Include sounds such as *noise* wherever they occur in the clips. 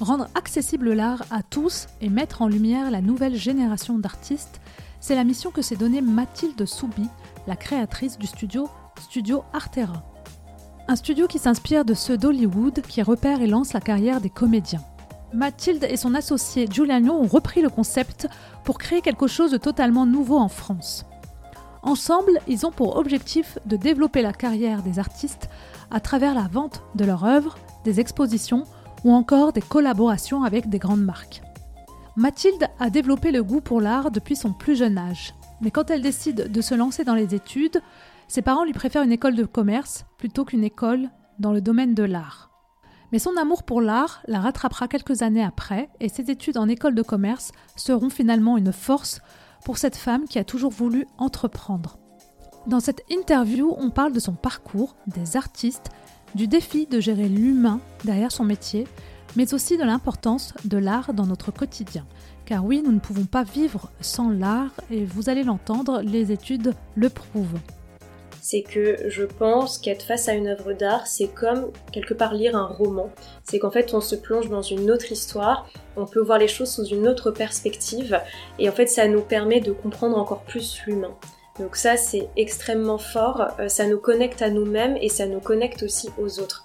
Rendre accessible l'art à tous et mettre en lumière la nouvelle génération d'artistes, c'est la mission que s'est donnée Mathilde Soubi, la créatrice du studio Studio Artera. Un studio qui s'inspire de ceux d'Hollywood qui repère et lance la carrière des comédiens. Mathilde et son associé Giuliano ont repris le concept pour créer quelque chose de totalement nouveau en France. Ensemble, ils ont pour objectif de développer la carrière des artistes à travers la vente de leurs œuvres, des expositions ou encore des collaborations avec des grandes marques. Mathilde a développé le goût pour l'art depuis son plus jeune âge, mais quand elle décide de se lancer dans les études, ses parents lui préfèrent une école de commerce plutôt qu'une école dans le domaine de l'art. Mais son amour pour l'art la rattrapera quelques années après et ses études en école de commerce seront finalement une force pour cette femme qui a toujours voulu entreprendre. Dans cette interview, on parle de son parcours, des artistes, du défi de gérer l'humain derrière son métier, mais aussi de l'importance de l'art dans notre quotidien. Car oui, nous ne pouvons pas vivre sans l'art et vous allez l'entendre, les études le prouvent c'est que je pense qu'être face à une œuvre d'art, c'est comme quelque part lire un roman. C'est qu'en fait, on se plonge dans une autre histoire, on peut voir les choses sous une autre perspective, et en fait, ça nous permet de comprendre encore plus l'humain. Donc ça, c'est extrêmement fort, euh, ça nous connecte à nous-mêmes et ça nous connecte aussi aux autres.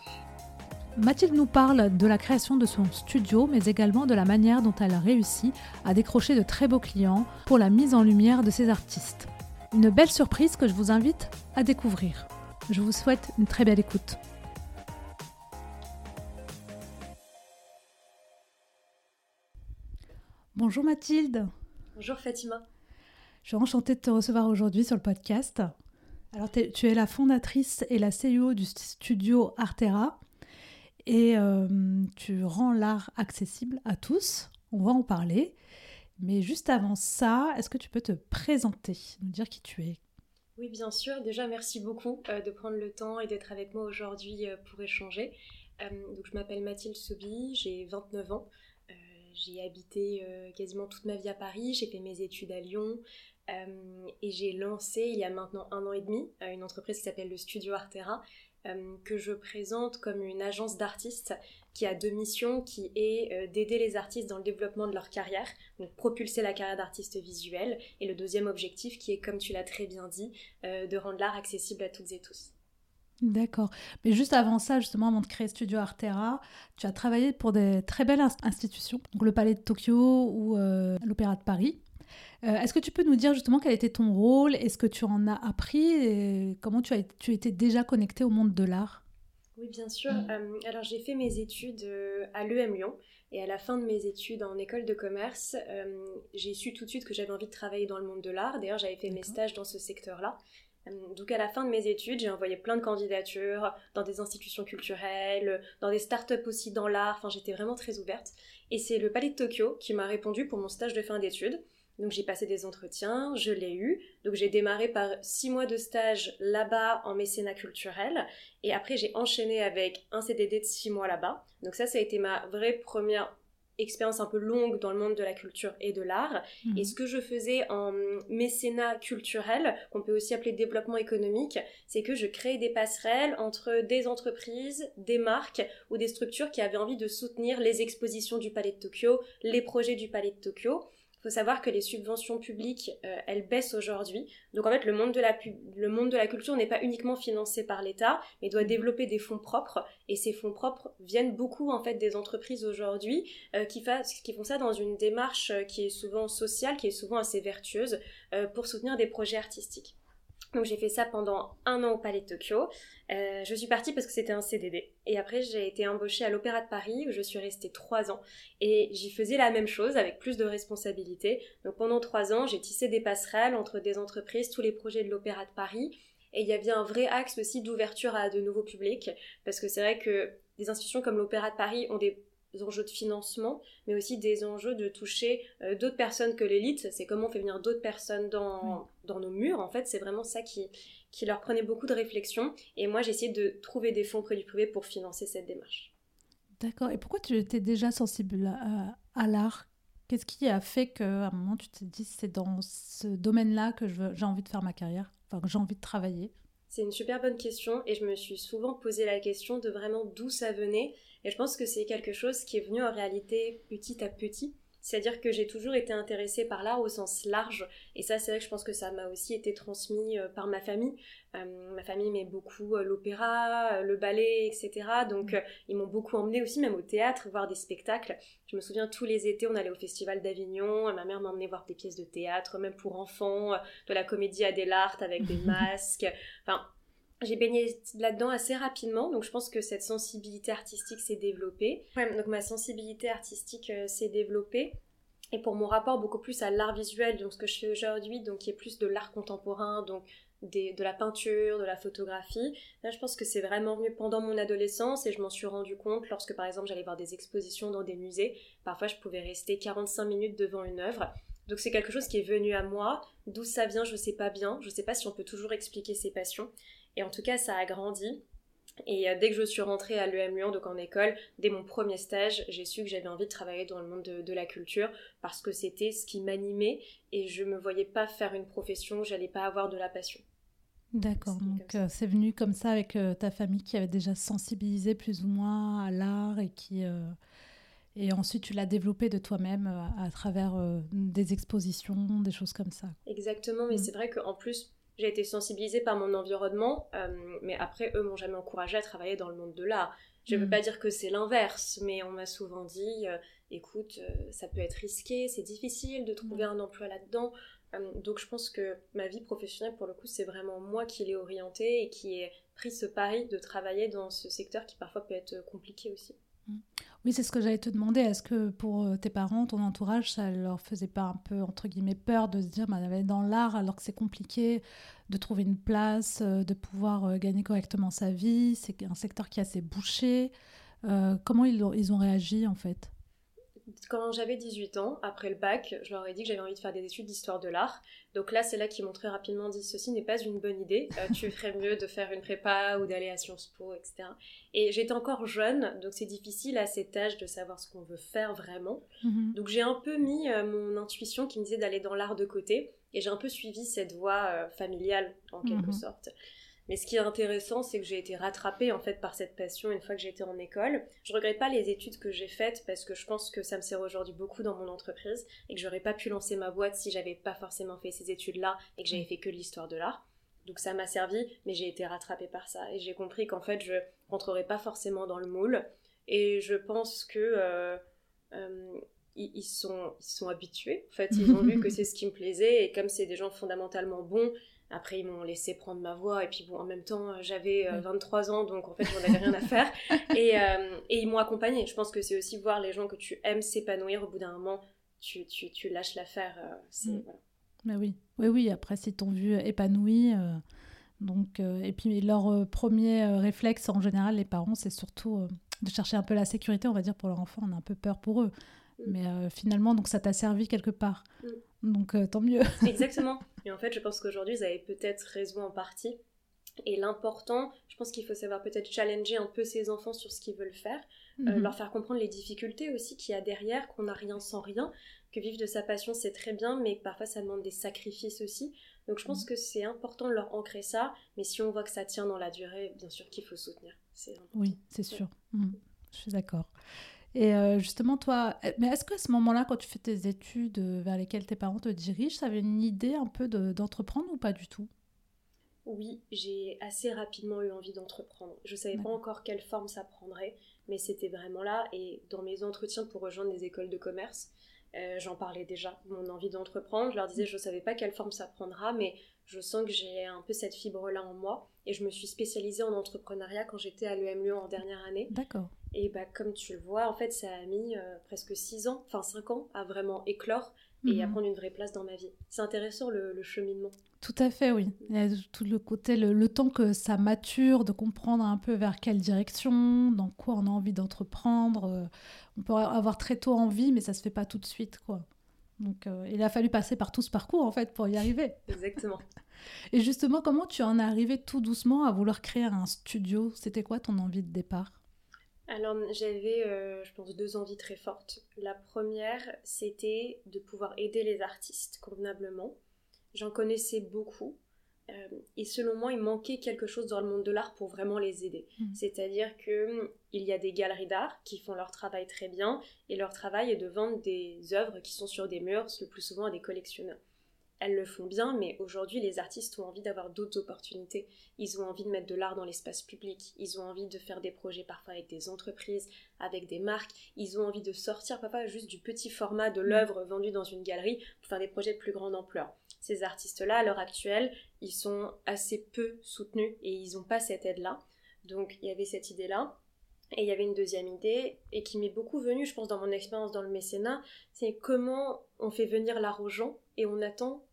Mathilde nous parle de la création de son studio, mais également de la manière dont elle a réussi à décrocher de très beaux clients pour la mise en lumière de ses artistes. Une belle surprise que je vous invite à découvrir. Je vous souhaite une très belle écoute. Bonjour Mathilde. Bonjour Fatima. Je suis enchantée de te recevoir aujourd'hui sur le podcast. Alors tu es la fondatrice et la CEO du studio Artera et euh, tu rends l'art accessible à tous. On va en parler. Mais juste avant ça, est-ce que tu peux te présenter, nous dire qui tu es? Oui, bien sûr. Déjà, merci beaucoup euh, de prendre le temps et d'être avec moi aujourd'hui euh, pour échanger. Donc, je m'appelle Mathilde Sobi, j'ai 29 ans. j'ai habité quasiment toute ma vie à Paris, j'ai fait mes études à Lyon et j'ai lancé il y a maintenant un an et demi une entreprise qui s'appelle le Studio Artera que je présente comme une agence d'artistes qui a deux missions, qui est euh, d'aider les artistes dans le développement de leur carrière, donc propulser la carrière d'artiste visuel, et le deuxième objectif qui est, comme tu l'as très bien dit, euh, de rendre l'art accessible à toutes et tous. D'accord. Mais juste avant ça, justement, avant de créer Studio Artera, tu as travaillé pour des très belles institutions, donc le Palais de Tokyo ou euh, l'Opéra de Paris. Est-ce que tu peux nous dire justement quel était ton rôle Est-ce que tu en as appris et comment tu, as, tu étais déjà connecté au monde de l'art? Oui, bien sûr. Mm. Euh, alors, j'ai fait mes études euh, à l'EM Lyon. Et à la fin de mes études en école de commerce, euh, j'ai su tout de suite que j'avais envie de travailler dans le monde de l'art. D'ailleurs, j'avais fait mes stages dans ce secteur-là. donc, à la fin de mes études, j'ai envoyé plein de candidatures dans des institutions culturelles, dans des startups aussi dans l'art. Enfin, j'étais vraiment très ouverte. Et c'est le Palais de Tokyo qui m'a répondu pour mon stage de fin d'études. Donc j'ai passé des entretiens, je l'ai eu. Donc j'ai démarré par six mois de stage là-bas en mécénat culturel. Et après j'ai enchaîné avec un CDD de six mois là-bas. Donc ça, ça a été ma vraie première expérience un peu longue dans le monde de la culture et de l'art. Et mhm. ce que je faisais en mécénat culturel, qu'on peut aussi appeler développement économique, c'est que je créais des passerelles entre des entreprises, des marques ou des structures qui avaient envie de soutenir les expositions du Palais de Tokyo, les projets du Palais de Tokyo faut savoir que les subventions publiques, euh, elles baissent aujourd'hui. Donc en fait, le monde de la, le monde de la culture n'est pas uniquement financé par l'État, mais doit développer des fonds propres. Et ces fonds propres viennent beaucoup en fait des entreprises aujourd'hui euh, qui, qui, font ça dans une démarche euh, qui est souvent sociale, qui est souvent assez vertueuse, pour soutenir des projets artistiques. Donc j'ai fait ça pendant un an au Palais de Tokyo. Euh, je suis partie parce que c'était un CDD. Et après j'ai été embauchée à l'Opéra de Paris où je suis restée trois ans. Et j'y faisais la même chose avec plus de responsabilités. Donc pendant trois ans j'ai tissé des passerelles entre des entreprises, tous les projets de l'Opéra de Paris. Et il y avait un vrai axe aussi d'ouverture à de nouveaux publics, parce que c'est vrai que des institutions comme l'Opéra de Paris ont des enjeux de financement, mais aussi des enjeux de toucher euh, d'autres personnes que l'élite. C'est comment on fait venir d'autres personnes dans, dans nos murs. En fait, c'est vraiment ça qui, qui leur prenait beaucoup de réflexion. Et moi, j'ai essayé de trouver des fonds près du privé pour financer cette démarche. D'accord. Et pourquoi tu étais déjà sensible à, à l'art? Qu'est-ce qui a fait qu'à un moment, tu t'es dit, c'est dans ce domaine-là que j'ai envie de faire ma carrière, enfin que j'ai envie de travailler? C'est une super bonne question et je me suis souvent posé la question de vraiment d'où ça venait et je pense que c'est quelque chose qui est venu en réalité petit à petit. C'est-à-dire que j'ai toujours été intéressée par l'art au sens large. Et ça, c'est vrai que je pense que ça m'a aussi été transmis euh, par ma famille. Euh, ma famille met beaucoup euh, l'opéra, le ballet, etc. Donc, mm. ils m'ont beaucoup emmené aussi, même au théâtre, voir des spectacles. Je me souviens, tous les étés, on allait au Festival d'Avignon. Ma mère m'emmenait voir des pièces de théâtre, même pour enfants, de la comédie à des lartes avec des *laughs* masques. Enfin, j'ai baigné là-dedans assez rapidement, donc je pense que cette sensibilité artistique s'est développée. donc ma sensibilité artistique euh, s'est développée. Et pour mon rapport beaucoup plus à l'art visuel, donc ce que je fais aujourd'hui, donc qui est plus de l'art contemporain, donc de la peinture, de la photographie, là je pense que c'est vraiment venu pendant mon adolescence et je m'en suis rendu compte lorsque par exemple j'allais voir des expositions dans des musées. Parfois je pouvais rester 45 minutes devant une œuvre. Donc c'est quelque chose qui est venu à moi. D'où ça vient, je sais pas bien. Je sais pas si on peut toujours expliquer ses passions. Et en tout cas, ça a grandi. Et euh, dès que je suis rentrée à l'EM Lyon, donc en école, dès mon premier stage, j'ai su que j'avais envie de travailler dans le monde de, la culture parce que c'était ce qui m'animait et je me voyais pas faire une profession j'allais pas avoir de la passion. D'accord, donc euh, c'est venu comme ça avec euh, ta famille qui avait déjà sensibilisé plus ou moins à l'art et qui et ensuite tu l'as développé de toi-même à, travers des expositions, des choses comme ça. Exactement, mais mm. c'est vrai qu'en plus j'ai été sensibilisée par mon environnement, euh, mais après, eux m'ont jamais encouragée à travailler dans le monde de l'art. Je ne veux mm. pas dire que c'est l'inverse, mais on m'a souvent dit, euh, écoute, euh, ça peut être risqué, c'est difficile de trouver mm. un emploi là-dedans. donc je pense que ma vie professionnelle, pour le coup, c'est vraiment moi qui l'ai orientée et qui ai pris ce pari de travailler dans ce secteur qui parfois peut être compliqué aussi. Oui, c'est ce que j'allais te demander. Est-ce que pour euh, tes parents, ton entourage, ça leur faisait pas un peu, entre guillemets, peur de se dire, bah, aller dans l'art alors que c'est compliqué de trouver une place, euh, de pouvoir euh, gagner correctement sa vie C'est un secteur qui est assez bouché. comment ils ils ont réagi en fait? Quand j'avais 18 ans, après le bac, je leur ai dit que j'avais envie de faire des études d'histoire de l'art. Donc là, c'est là qu'ils m'ont très rapidement dit ceci n'est pas une bonne idée. Euh, tu ferais mieux de faire une prépa ou d'aller à Sciences Po, etc. Et j'étais encore jeune, donc c'est difficile à cet âge de savoir ce qu'on veut faire vraiment. Mhm. Donc j'ai un peu mis euh, mon intuition qui me disait d'aller dans l'art de côté. Et j'ai un peu suivi cette voie euh, familiale, en quelque mhm. sorte. Mais ce qui est intéressant, c'est que j'ai été rattrapée en fait par cette passion une fois que j'étais en école. Je regrette pas les études que j'ai faites parce que je pense que ça me sert aujourd'hui beaucoup dans mon entreprise et que j'aurais pas pu lancer ma boîte si j'avais pas forcément fait ces études-là et que j'avais mm. fait que l'histoire de l'art. Donc ça m'a servi, mais j'ai été rattrapée par ça et j'ai compris qu'en fait je rentrerais pas forcément dans le moule. Et je pense que euh, euh, ils, sont, ils sont habitués. En fait, ils ont vu que *laughs* c'est ce qui me plaisait et comme c'est des gens fondamentalement bons après, ils m'ont laissé prendre ma voix, et puis bon, en même temps, j'avais 23 euh, ans, donc en fait, j'en avais rien à faire. *laughs* Et, euh, et ils m'ont accompagnée. Je pense que c'est aussi voir les gens que tu aimes s'épanouir, au bout d'un moment, tu, tu, tu lâches l'affaire. Euh, mm. Mais oui, oui, oui, après, si t'ont vu épanoui. donc, et puis, leur premier réflexe, en général, les parents, c'est surtout de chercher un peu la sécurité, on va dire, pour leur enfant. On a un peu peur pour eux. Mm. Mais finalement, donc ça t'a servi quelque part. Mm. Donc euh, tant mieux. *laughs* Exactement. Et en fait, je pense qu'aujourd'hui, vous avez peut-être raison en partie. Et l'important, je pense qu'il faut savoir peut-être challenger un peu ses enfants sur ce qu'ils veulent faire, euh, mhm. leur faire comprendre les difficultés aussi qu'il y a derrière, qu'on n'a rien sans rien, que vivre de sa passion c'est très bien, mais parfois ça demande des sacrifices aussi. Donc je pense mhm. que c'est important de leur ancrer ça, mais si on voit que ça tient dans la durée, bien sûr qu'il faut soutenir. Oui, c'est sûr. Mhm. Je suis d'accord. Et euh, justement, toi, euh, mais est-ce qu'à ce, moment-là, quand tu fais tes études euh, vers lesquelles tes parents te dirigent, tu avais une idée un peu d'entreprendre ou pas du tout? Oui, j'ai assez rapidement eu envie d'entreprendre. Je ne savais pas encore quelle forme ça prendrait, mais c'était vraiment là. Et dans mes entretiens pour rejoindre des écoles de commerce, j'en parlais déjà, mon envie d'entreprendre. Je leur disais, je ne savais pas quelle forme ça prendra, mais je sens que j'ai un peu cette fibre-là en moi. Et je me suis spécialisée en entrepreneuriat quand j'étais à l'EM Lyon en dernière année. D'accord. Et bah, comme tu le vois, en fait, ça a mis euh, presque 6 ans, enfin 5 ans, à vraiment éclore. et à prendre une vraie place dans ma vie. C'est intéressant le, cheminement. Tout à fait, oui. Il y a tout le côté, le, temps que ça mature, de comprendre un peu vers quelle direction, dans quoi on a envie d'entreprendre. On peut avoir très tôt envie, mais ça se fait pas tout de suite, quoi. Donc, euh, il a fallu passer par tout ce parcours, en fait, pour y arriver. *laughs* Exactement. Et justement, comment tu en es arrivé tout doucement à vouloir créer un studio? C'était quoi ton envie de départ? Alors j'avais, euh, je pense, deux envies très fortes. La première, c'était de pouvoir aider les artistes convenablement. J'en connaissais beaucoup. Euh, et selon moi, il manquait quelque chose dans le monde de l'art pour vraiment les aider. Hmm. C'est-à-dire que il y a des galeries d'art qui font leur travail très bien, et leur travail est de vendre des œuvres qui sont sur des murs, le plus souvent à des collectionneurs elles le font bien, mais aujourd'hui, les artistes ont envie d'avoir d'autres opportunités. Ils ont envie de mettre de l'art dans l'espace public. Ils ont envie de faire des projets parfois avec des entreprises, avec des marques. Ils ont envie de sortir parfois juste du petit format de l'œuvre vendue dans une galerie pour faire des projets de plus grande ampleur. Ces artistes-là, à l'heure actuelle, ils sont assez peu soutenus et ils n'ont pas cette aide-là. Donc, il y avait cette idée-là. Et il y avait une deuxième idée, et qui m'est beaucoup venue, je pense, dans mon expérience dans le mécénat, c'est comment on fait venir l'art aux gens et on attend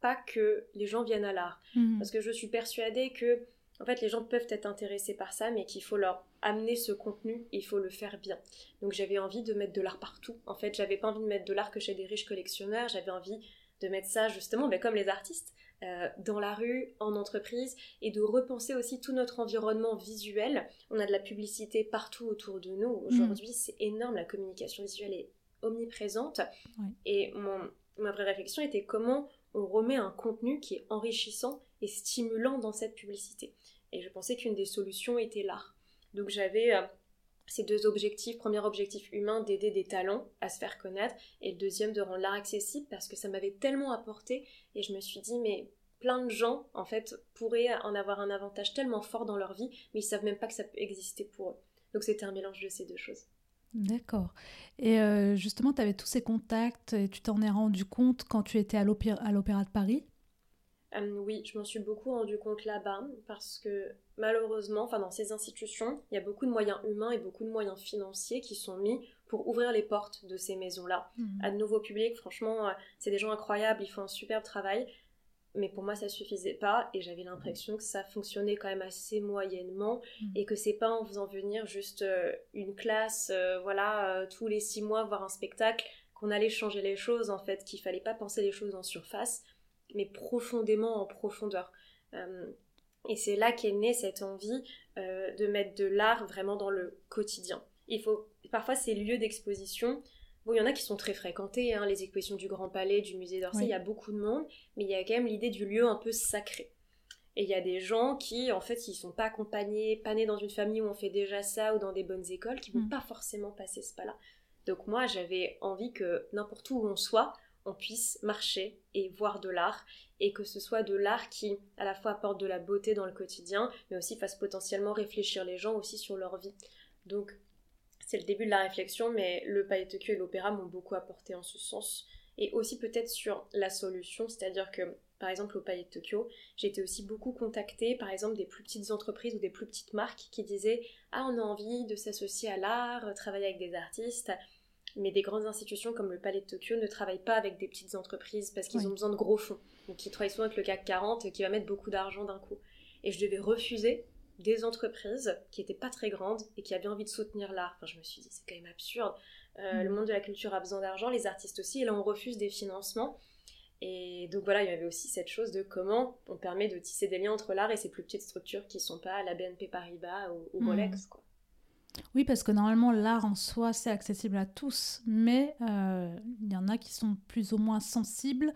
pas que les gens viennent à l'art. Mhm. Parce que je suis persuadée que, en fait, les gens peuvent être intéressés par ça, mais qu'il faut leur amener ce contenu et il faut le faire bien. Donc j'avais envie de mettre de l'art partout. En fait, j'avais pas envie de mettre de l'art que chez des riches collectionneurs, j'avais envie de mettre ça justement, ben, comme les artistes, euh, dans la rue, en entreprise, et de repenser aussi tout notre environnement visuel. On a de la publicité partout autour de nous. Mhm. Aujourd'hui, c'est énorme, la communication visuelle est omniprésente. Et mon, ma vraie réflexion était comment on remet un contenu qui est enrichissant et stimulant dans cette publicité. Et je pensais qu'une des solutions était l'art. Donc j'avais euh, ces deux objectifs. Premier objectif humain, d'aider des talents à se faire connaître. Et le deuxième, de rendre l'art accessible parce que ça m'avait tellement apporté. Et je me suis dit, mais plein de gens, en fait, pourraient en avoir un avantage tellement fort dans leur vie, mais ils savent même pas que ça peut exister pour eux. Donc c'était un mélange de ces deux choses. D'accord. Et euh, justement, tu avais tous ces contacts et tu t'en es rendu compte quand tu étais à l'Opéra de Paris? Euh, Oui, je m'en suis beaucoup rendu compte là-bas parce que malheureusement, enfin dans ces institutions, il y a beaucoup de moyens humains et beaucoup de moyens financiers qui sont mis pour ouvrir les portes de ces maisons-là mmh. à de nouveaux publics. Franchement, euh, c'est des gens incroyables, ils font un superbe travail mais pour moi ça suffisait pas et j'avais l'impression que ça fonctionnait quand même assez moyennement mm. et que c'est pas en faisant venir juste euh, une classe euh, voilà euh, tous les six mois voir un spectacle qu'on allait changer les choses en fait qu'il fallait pas penser les choses en surface mais profondément en profondeur et c'est là qu'est née cette envie de mettre de l'art vraiment dans le quotidien il faut parfois ces lieux d'exposition Bon, il y en a qui sont très fréquentés, hein, les expositions du Grand Palais, du Musée d'Orsay, il y a beaucoup de monde, mais il y a quand même l'idée du lieu un peu sacré. Et il y a des gens qui, en fait, ils sont pas accompagnés, pas nés dans une famille où on fait déjà ça ou dans des bonnes écoles, qui vont mm. pas forcément passer ce pas-là. Donc moi, j'avais envie que n'importe où on soit, on puisse marcher et voir de l'art, et que ce soit de l'art qui, à la fois, apporte de la beauté dans le quotidien, mais aussi fasse potentiellement réfléchir les gens aussi sur leur vie. Donc c'est le début de la réflexion, mais le Palais de Tokyo et l'opéra m'ont beaucoup apporté en ce sens. Et aussi peut-être sur la solution, c'est-à-dire que par exemple au Palais de Tokyo, j'ai été aussi beaucoup contactée par exemple des plus petites entreprises ou des plus petites marques qui disaient Ah, on a envie de s'associer à l'art, travailler avec des artistes. Mais des grandes institutions comme le Palais de Tokyo ne travaillent pas avec des petites entreprises parce qu'ils ont besoin de gros fonds. Donc ils travaillent souvent avec le CAC 40 qui va mettre beaucoup d'argent d'un coup. Et je devais refuser des entreprises qui n'étaient pas très grandes et qui avaient envie de soutenir l'art. Enfin, je me suis dit, c'est quand même absurde. Euh, mm. Le monde de la culture a besoin d'argent, les artistes aussi, et là on refuse des financements. Et donc voilà, il y avait aussi cette chose de comment on permet de tisser des liens entre l'art et ces plus petites structures qui ne sont pas la BNP Paribas ou, mm. Rolex. Quoi. Oui, parce que normalement, l'art en soi, c'est accessible à tous, mais euh, il y en a qui sont plus ou moins sensibles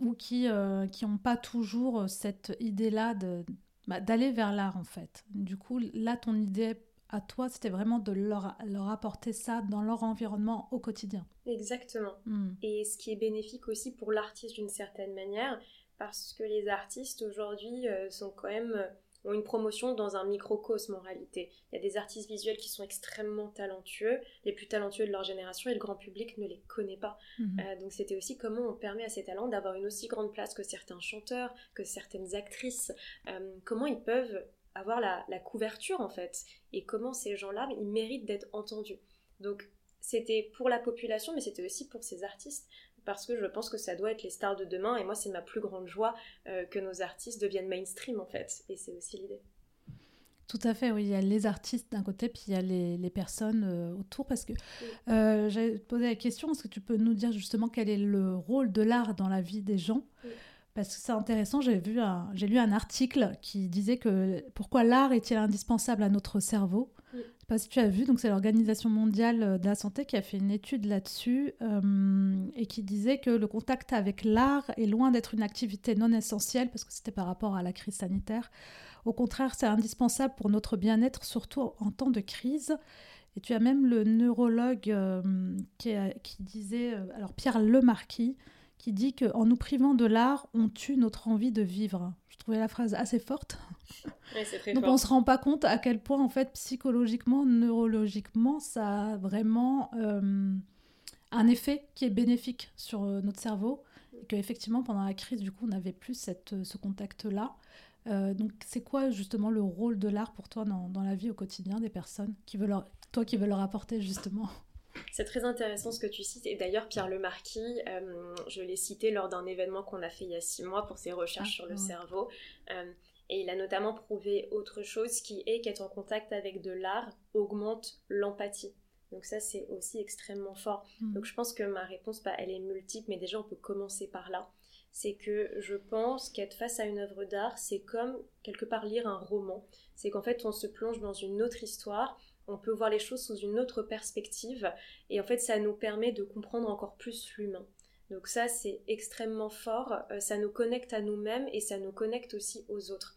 ou qui n'ont euh, pas toujours cette idée-là de, bah, d'aller vers l'art en fait. Du coup, là, ton idée à toi, c'était vraiment de leur, leur apporter ça dans leur environnement au quotidien. Exactement. Hmm. Et ce qui est bénéfique aussi pour l'artiste d'une certaine manière, parce que les artistes aujourd'hui euh, sont quand même ont une promotion dans un microcosme en réalité. Il y a des artistes visuels qui sont extrêmement talentueux, les plus talentueux de leur génération, et le grand public ne les connaît pas. Mhm. Euh, donc c'était aussi comment on permet à ces talents d'avoir une aussi grande place que certains chanteurs, que certaines actrices, euh, comment ils peuvent avoir la, la, couverture en fait, et comment ces gens-là, ils méritent d'être entendus. Donc c'était pour la population, mais c'était aussi pour ces artistes, parce que je pense que ça doit être les stars de demain et moi c'est ma plus grande joie euh, que nos artistes deviennent mainstream en fait et c'est aussi l'idée. Tout à fait, oui. Il y a les artistes d'un côté, puis il y a les, personnes euh, autour. Parce que euh, j'avais posé la question est-ce que tu peux nous dire justement quel est le rôle de l'art dans la vie des gens? Parce que c'est intéressant. J'ai vu, j'ai lu un article qui disait que pourquoi l'art est-il indispensable à notre cerveau? Sais pas si tu as vu. Donc c'est l'Organisation mondiale de la santé qui a fait une étude là-dessus euh, et qui disait que le contact avec l'art est loin d'être une activité non essentielle parce que c'était par rapport à la crise sanitaire. Au contraire, c'est indispensable pour notre bien-être, surtout en temps de crise. Et tu as même le neurologue euh, qui, disait, euh, alors Pierre Lemarquis, qui dit qu'en nous privant de l'art, on tue notre envie de vivre. Trouvais la phrase assez forte. Donc on ne se rend pas compte à quel point, en fait, psychologiquement, neurologiquement, ça a vraiment euh, un effet qui est bénéfique sur notre cerveau. Et qu'effectivement, pendant la crise, du coup, on n'avait plus cette, ce contact-là. Euh, donc, c'est quoi justement le rôle de l'art pour toi dans, dans, la vie au quotidien des personnes qui veulent leur, toi qui veux leur apporter justement? C'est très intéressant ce que tu cites. Et d'ailleurs, Pierre Lemarquis, euh, je l'ai cité lors d'un événement qu'on a fait il y a six mois pour ses recherches ah, sur le cerveau. Euh, et il a notamment prouvé autre chose qui est qu'être en contact avec de l'art augmente l'empathie. Donc ça, c'est aussi extrêmement fort. Hmm. Donc je pense que ma réponse, bah, elle est multiple, mais déjà, on peut commencer par là c'est que je pense qu'être face à une œuvre d'art, c'est comme quelque part lire un roman. C'est qu'en fait, on se plonge dans une autre histoire, on peut voir les choses sous une autre perspective, et en fait, ça nous permet de comprendre encore plus l'humain. Donc ça, c'est extrêmement fort, euh, ça nous connecte à nous-mêmes et ça nous connecte aussi aux autres.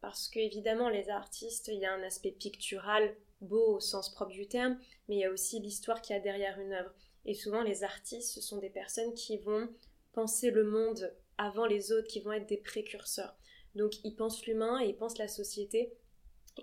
Parce que évidemment, les artistes, il y a un aspect pictural, beau au sens propre du terme, mais il y a aussi l'histoire qu'il y a derrière une œuvre. Et souvent, les artistes, ce sont des personnes qui vont penser le monde avant les autres, qui vont être des précurseurs. Donc ils pensent l'humain et ils pensent la société.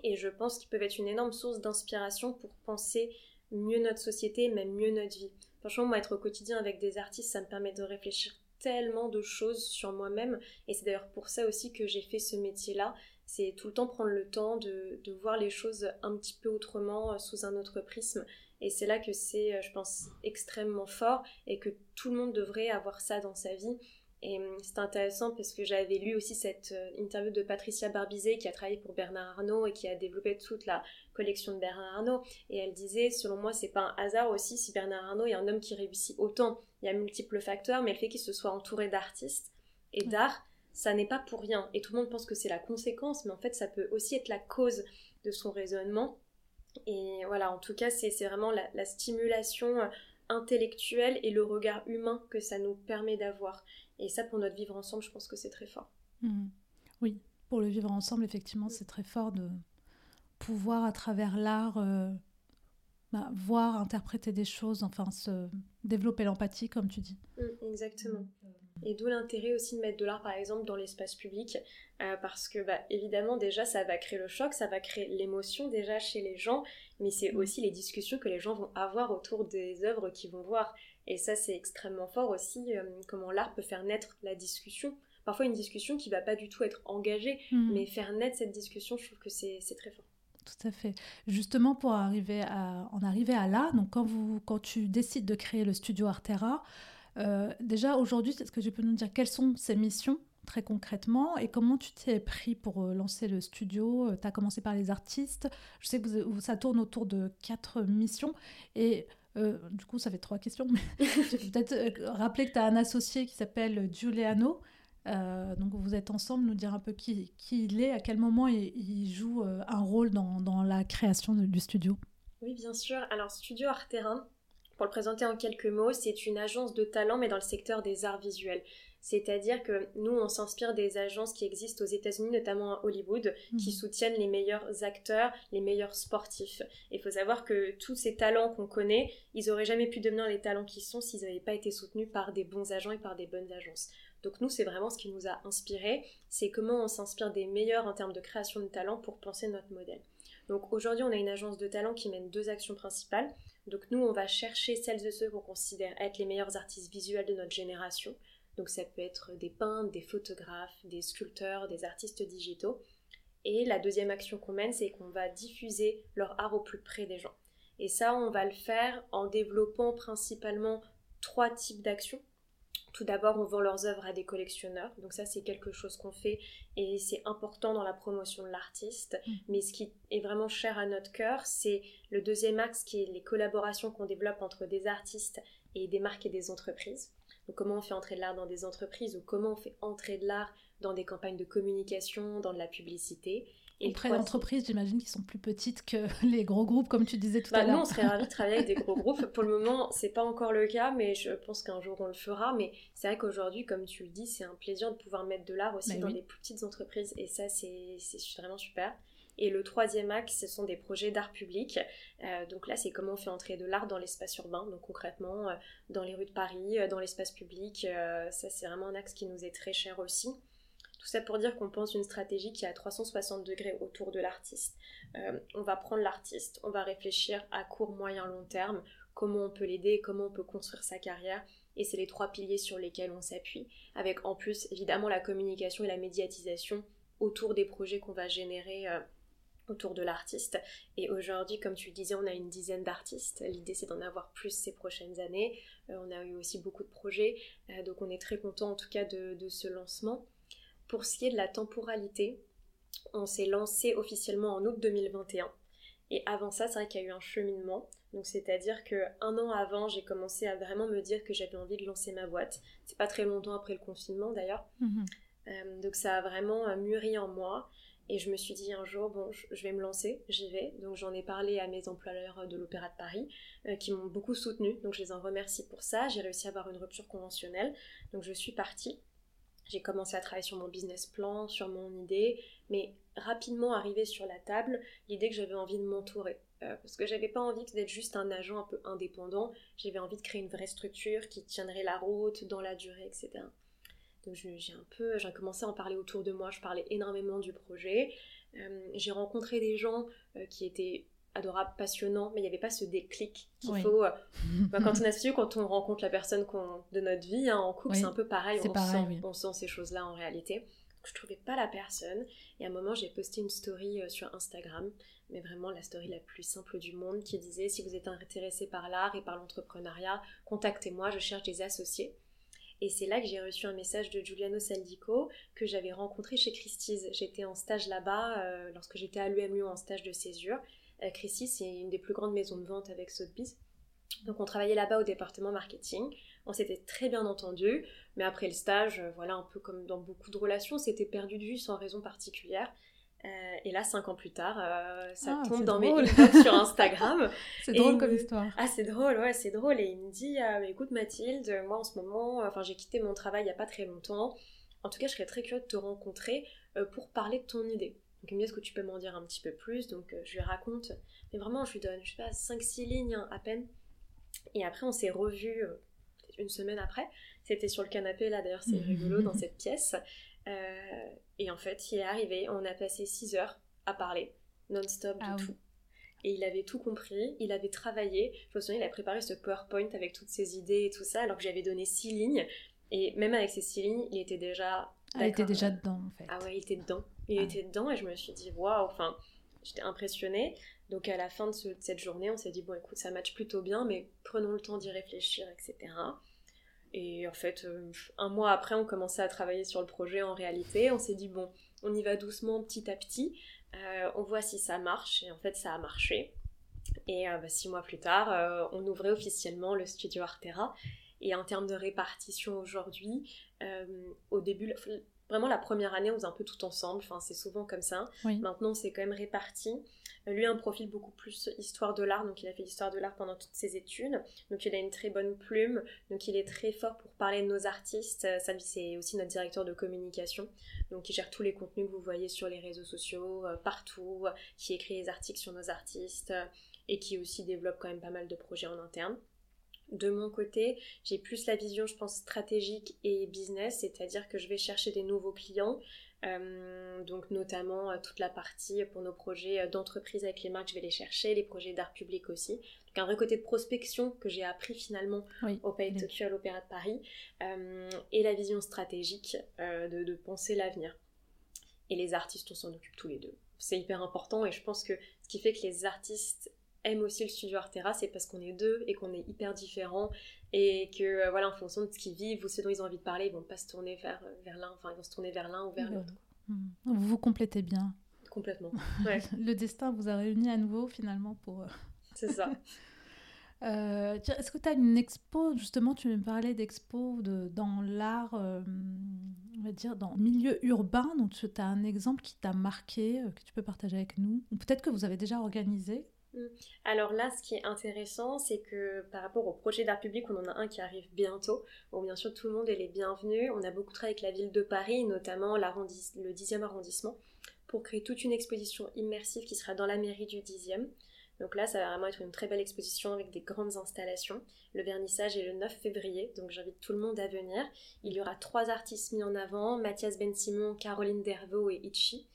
Et je pense qu'ils peuvent être une énorme source d'inspiration pour penser mieux notre société, même mieux notre vie. Franchement, moi, être au quotidien avec des artistes, ça me permet de réfléchir tellement de choses sur moi-même. Et c'est d'ailleurs pour ça aussi que j'ai fait ce métier-là. C'est tout le temps prendre le temps de, de, voir les choses un petit peu autrement, euh, sous un autre prisme. Et c'est là que c'est, euh, je pense, extrêmement fort et que tout le monde devrait avoir ça dans sa vie. Et hum, c'est intéressant parce que j'avais lu aussi cette euh, interview de Patricia Barbizet qui a travaillé pour Bernard Arnault et qui a développé toute la collection de Bernard Arnault. Et elle disait, selon moi, c'est pas un hasard aussi si Bernard Arnault est un homme qui réussit autant. Il y a multiples facteurs, mais le fait qu'il se soit entouré d'artistes et d'art, ça n'est pas pour rien. Et tout le monde pense que c'est la conséquence, mais en fait, ça peut aussi être la cause de son raisonnement. Et voilà, en tout cas, c'est vraiment la, stimulation euh, intellectuelle et le regard humain que ça nous permet d'avoir. Et ça, pour notre vivre ensemble, je pense que c'est très fort. Mmh. Oui, pour le vivre ensemble, effectivement, c'est très fort de pouvoir, à travers l'art, euh, bah, voir, interpréter des choses, enfin, se développer l'empathie, comme tu dis. Mmh, exactement. Et d'où l'intérêt aussi de mettre de l'art, par exemple, dans l'espace public, euh, parce que, bah, évidemment, déjà, ça va créer le choc, ça va créer l'émotion déjà chez les gens, mais c'est mm. aussi les discussions que les gens vont avoir autour des œuvres qu'ils vont voir. Et ça, c'est extrêmement fort aussi, euh, comment l'art peut faire naître la discussion. Parfois, une discussion qui va pas du tout être engagée, mm. mais faire naître cette discussion, je trouve que c'est très fort. Tout à fait. Justement, pour arriver à, en arriver à là, donc quand, vous, quand tu décides de créer le studio Artera, euh, déjà, aujourd'hui, est-ce que tu peux nous dire quelles sont ces missions très concrètement et comment tu t'es pris pour euh, lancer le studio? Tu as commencé par les artistes. Je sais que ça tourne autour de quatre missions et du coup, ça fait trois questions. *laughs* Je vais peut-être rappeler que tu as un associé qui s'appelle Giuliano. donc vous êtes ensemble, nous dire un peu qui, qui il est, à quel moment il, joue un rôle dans, dans la création du studio. Oui, bien sûr. Alors, Studio Art Terrain, pour le présenter en quelques mots, c'est une agence de talent mais dans le secteur des arts visuels. C'est-à-dire que nous, on s'inspire des agences qui existent aux États-Unis, notamment à Hollywood, qui mhm. soutiennent les meilleurs acteurs, les meilleurs sportifs. Il faut savoir que tous ces talents qu'on connaît, ils auraient jamais pu devenir les talents qu'ils sont s'ils n'avaient pas été soutenus par des bons agents et par des bonnes agences. Donc nous, c'est vraiment ce qui nous a inspiré, c'est comment on s'inspire des meilleurs en termes de création de talent pour penser notre modèle. Donc aujourd'hui, on a une agence de talent qui mène deux actions principales. Donc nous, on va chercher celles et ceux qu'on considère être les meilleurs artistes visuels de notre génération. Donc ça peut être des peintres, des photographes, des sculpteurs, des artistes digitaux. Et la deuxième action qu'on mène, c'est qu'on va diffuser leur art au plus près des gens. Et ça, on va le faire en développant principalement trois types d'actions. Tout d'abord, on vend leurs œuvres à des collectionneurs, donc ça c'est quelque chose qu'on fait et c'est important dans la promotion de l'artiste. Mm. Mais ce qui est vraiment cher à notre cœur, c'est le deuxième axe qui est les collaborations qu'on développe entre des artistes et des marques et des entreprises. Donc comment on fait entrer de l'art dans des entreprises ou comment on fait entrer de l'art dans des campagnes de communication, dans de la publicité? Et Auprès d'entreprises, j'imagine, qui sont plus petites que *laughs* les gros groupes, comme tu disais tout bah, à l'heure. Nous, on serait ravis de travailler avec des gros *laughs* groupes. Pour le moment, c'est pas encore le cas, mais je pense qu'un jour on le fera. Mais c'est vrai qu'aujourd'hui, comme tu le dis, c'est un plaisir de pouvoir mettre de l'art aussi dans les plus petites entreprises. Et ça, c'est vraiment super. Et le troisième axe, ce sont des projets d'art public. Euh, donc là, c'est comment on fait entrer de l'art dans l'espace urbain. Donc concrètement, euh, dans les rues de Paris, euh, dans l'espace public. ça, c'est vraiment un axe qui nous est très cher aussi. Tout ça pour dire qu'on pense une stratégie qui est à 360 degrés autour de l'artiste. on va prendre l'artiste, on va réfléchir à court, moyen, long terme, comment on peut l'aider, comment on peut construire sa carrière. Et c'est les trois piliers sur lesquels on s'appuie, avec en plus évidemment la communication et la médiatisation autour des projets qu'on va générer autour de l'artiste. Et aujourd'hui, comme tu le disais, on a une dizaine d'artistes. L'idée, c'est d'en avoir plus ces prochaines années. Euh, on a eu aussi beaucoup de projets, euh, donc on est très content en tout cas de, ce lancement. Pour ce qui est de la temporalité, on s'est lancé officiellement en août 2021. Et avant ça, c'est vrai qu'il y a eu un cheminement. Donc c'est-à-dire que un an avant, j'ai commencé à vraiment me dire que j'avais envie de lancer ma boîte. C'est pas très longtemps après le confinement d'ailleurs. Mhm. Euh, donc ça a vraiment mûri en moi. Et je me suis dit un jour, bon, je vais me lancer, j'y vais. Donc j'en ai parlé à mes employeurs de l'Opéra de Paris, euh, qui m'ont beaucoup soutenue. Donc je les en remercie pour ça. J'ai réussi à avoir une rupture conventionnelle. Donc je suis partie. J'ai commencé à travailler sur mon business plan, sur mon idée, mais rapidement arrivé sur la table l'idée que j'avais envie de m'entourer. Euh, parce que j'avais pas envie d'être juste un agent un peu indépendant, j'avais envie de créer une vraie structure qui tiendrait la route dans la durée, etc. Donc j'ai un peu, j'ai commencé à en parler autour de moi, je parlais énormément du projet. Euh, j'ai rencontré des gens euh, qui étaient adorables, passionnants, mais il n'y avait pas ce déclic qu'il faut. Euh, *laughs* bah, quand on a su, quand on rencontre la personne de notre vie hein, en couple, c'est un peu pareil, on, sent, on sent ces choses-là en réalité. Je trouvais pas la personne, et à un moment j'ai posté une story sur Instagram, mais vraiment la story la plus simple du monde qui disait si vous êtes intéressé par l'art et par l'entrepreneuriat, contactez-moi, je cherche des associés. Et c'est là que j'ai reçu un message de Giuliano Saldico que j'avais rencontré chez Christie's. J'étais en stage là-bas euh, lorsque j'étais à l'UMU en stage de césure. Euh, Christie's, c'est une des plus grandes maisons de vente avec Sotheby's. Donc on travaillait là-bas au département marketing. On s'était très bien entendu, mais après le stage, euh, voilà, un peu comme dans beaucoup de relations, c'était perdu de vue sans raison particulière. Euh, et là, cinq ans plus tard, euh, ça ah, tombe dans mes inbox sur *laughs* Instagram. c'est drôle comme histoire. Ah, c'est drôle, ouais, c'est drôle. Et il me dit euh, Écoute, Mathilde, moi en ce moment, enfin, j'ai quitté mon travail il n'y a pas très longtemps. En tout cas, je serais très curieuse de te rencontrer pour parler de ton idée. Donc, il me dit Est-ce que tu peux m'en dire un petit peu plus? Donc, je lui raconte. Mais vraiment, je lui donne, je sais pas, 5-6 lignes hein, à peine. Et après, on s'est revus une semaine après. C'était sur le canapé, là, d'ailleurs, c'est *laughs* rigolo dans cette pièce. Et en fait, il est arrivé, on a passé 6 heures à parler, non-stop de ah tout. Et il avait tout compris, il avait travaillé. Je me souviens, il a préparé ce PowerPoint avec toutes ses idées et tout ça, alors que j'avais donné 6 lignes. Et même avec ces 6 lignes, il était déjà. Ah, il était déjà dedans, en fait. Ah ouais, il était dedans. Il ah. était dedans et je me suis dit, waouh, enfin, j'étais impressionnée. Donc à la fin de, de cette journée, on s'est dit, bon, écoute, ça match plutôt bien, mais prenons le temps d'y réfléchir, etc. Et en fait, euh, un mois après, on commençait à travailler sur le projet en réalité. On s'est dit, bon, on y va doucement, petit à petit. Euh, on voit si ça marche. Et en fait, ça a marché. Et euh, bah, six mois plus tard, on ouvrait officiellement le studio Artera. Et en termes de répartition aujourd'hui, au début, vraiment la première année, on faisait un peu tout ensemble. Enfin, c'est souvent comme ça. Maintenant, c'est quand même réparti. Lui a un profil beaucoup plus histoire de l'art, donc il a fait l'histoire de l'art pendant toutes ses études. Donc il a une très bonne plume, donc il est très fort pour parler de nos artistes. Ça, c'est aussi notre directeur de communication, donc il gère tous les contenus que vous voyez sur les réseaux sociaux, euh, partout, qui écrit les articles sur nos artistes et qui aussi développe quand même pas mal de projets en interne. De mon côté, j'ai plus la vision, je pense, stratégique et business, c'est-à-dire que je vais chercher des nouveaux clients, euh, donc notamment euh, toute la partie pour nos projets euh, d'entreprise avec les marques, je vais les chercher, les projets d'art public aussi. Donc un vrai côté de prospection que j'ai appris finalement au Pays de Tokyo à l'Opéra de Paris, et la vision stratégique de, de penser l'avenir. Et les artistes, on s'en occupe tous les deux. C'est hyper important et je pense que ce qui fait que les artistes aime aussi le studio Artera, c'est parce qu'on est deux et qu'on est hyper différents et que euh, voilà, en fonction de ce qu'ils vivent ou ce dont ils ont envie de parler, ils vont pas se tourner vers, euh, vers l'un, enfin ils vont se tourner vers l'un ou vers l'autre. Hmm. Vous vous complétez bien. Complètement. *laughs* le destin vous a réunis à nouveau finalement pour. *laughs* C'est ça. *laughs* Euh, est-ce que tu as une expo, justement, tu me parlais d'expo de, dans l'art, euh, on va dire, dans le milieu urbain, donc tu as un exemple qui t'a marqué, euh, que tu peux partager avec nous, ou peut-être que vous avez déjà organisé? mm. Alors là, ce qui est intéressant, c'est que par rapport au projet d'art public, on en a un qui arrive bientôt. Bon, bien sûr, tout le monde est les bienvenus. On a beaucoup travaillé avec la ville de Paris, notamment le 10e arrondissement, pour créer toute une exposition immersive qui sera dans la mairie du 10e. Donc là, ça va vraiment être une très belle exposition avec des grandes installations. Le vernissage est le 9 février, donc j'invite tout le monde à venir. Il y aura trois artistes mis en avant, Mathias Ben-Simon, Caroline Dervaux et Itchy.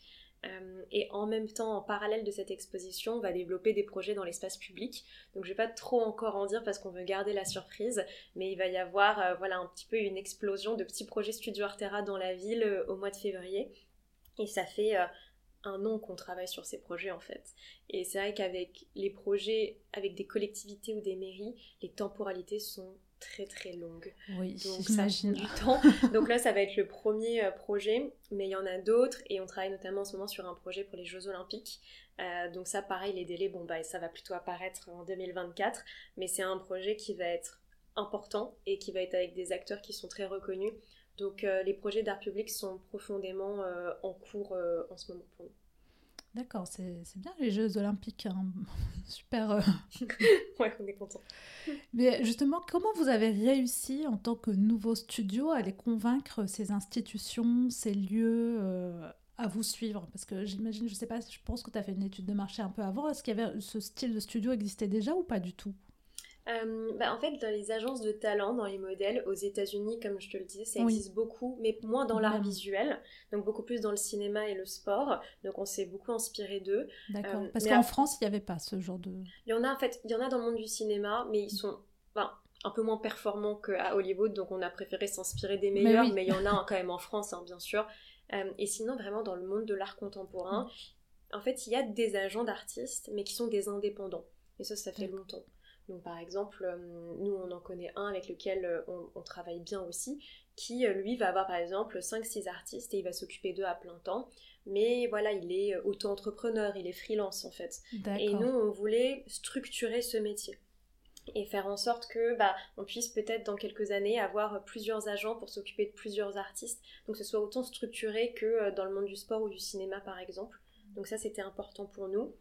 Euh, et en même temps, en parallèle de cette exposition, on va développer des projets dans l'espace public. Donc je vais pas trop encore en dire parce qu'on veut garder la surprise, mais il va y avoir euh, voilà un petit peu une explosion de petits projets Studio Artera dans la ville euh, au mois de février. Et ça fait un an qu'on travaille sur ces projets en fait. Et c'est vrai qu'avec les projets avec des collectivités ou des mairies, les temporalités sont très très longues. Oui, donc ça du temps. *laughs* donc là, ça va être le premier euh, projet, mais il y en a d'autres et on travaille notamment en ce moment sur un projet pour les Jeux Olympiques. Euh, donc ça, pareil, les délais, bon bah ça va plutôt apparaître en 2024, mais c'est un projet qui va être important et qui va être avec des acteurs qui sont très reconnus. Donc euh, les projets d'art public sont profondément euh, en cours en ce moment pour nous. D'accord, c'est bien les Jeux olympiques, hein. *laughs* super. *laughs* ouais, on est content. Mais justement, comment vous avez réussi en tant que nouveau studio à les convaincre ces institutions, ces lieux à vous suivre? Parce que j'imagine, je sais pas, je pense que tu as fait une étude de marché un peu avant. Est-ce qu'il y avait ce style de studio existait déjà ou pas du tout? Euh, bah, en fait, dans les agences de talent, dans les modèles, aux États-Unis, comme je te le disais, ça existe beaucoup, mais moins dans l'art visuel, donc beaucoup plus dans le cinéma et le sport. Donc on s'est beaucoup inspiré d'eux. D'accord. Euh, Parce qu'en France, il n'y avait pas ce genre de. Il y en a en fait, il y en a dans le monde du cinéma, mais ils sont un peu moins performants qu'à Hollywood, donc on a préféré s'inspirer des meilleurs, mais, il y en a quand même en France, hein, bien sûr. Euh, et sinon, vraiment dans le monde de l'art contemporain, en fait, il y a des agents d'artistes, mais qui sont des indépendants. Et ça, ça fait longtemps. Donc par exemple, euh, nous on en connaît un avec lequel euh, on, travaille bien aussi, qui euh, lui va avoir par exemple 5-6 artistes et il va s'occuper d'eux à plein temps. Mais voilà, il est auto-entrepreneur, il est freelance en fait. Et nous on voulait structurer ce métier et faire en sorte que bah, on puisse peut-être dans quelques années avoir plusieurs agents pour s'occuper de plusieurs artistes. Donc que ce soit autant structuré que dans le monde du sport ou du cinéma par exemple. Donc ça c'était important pour nous.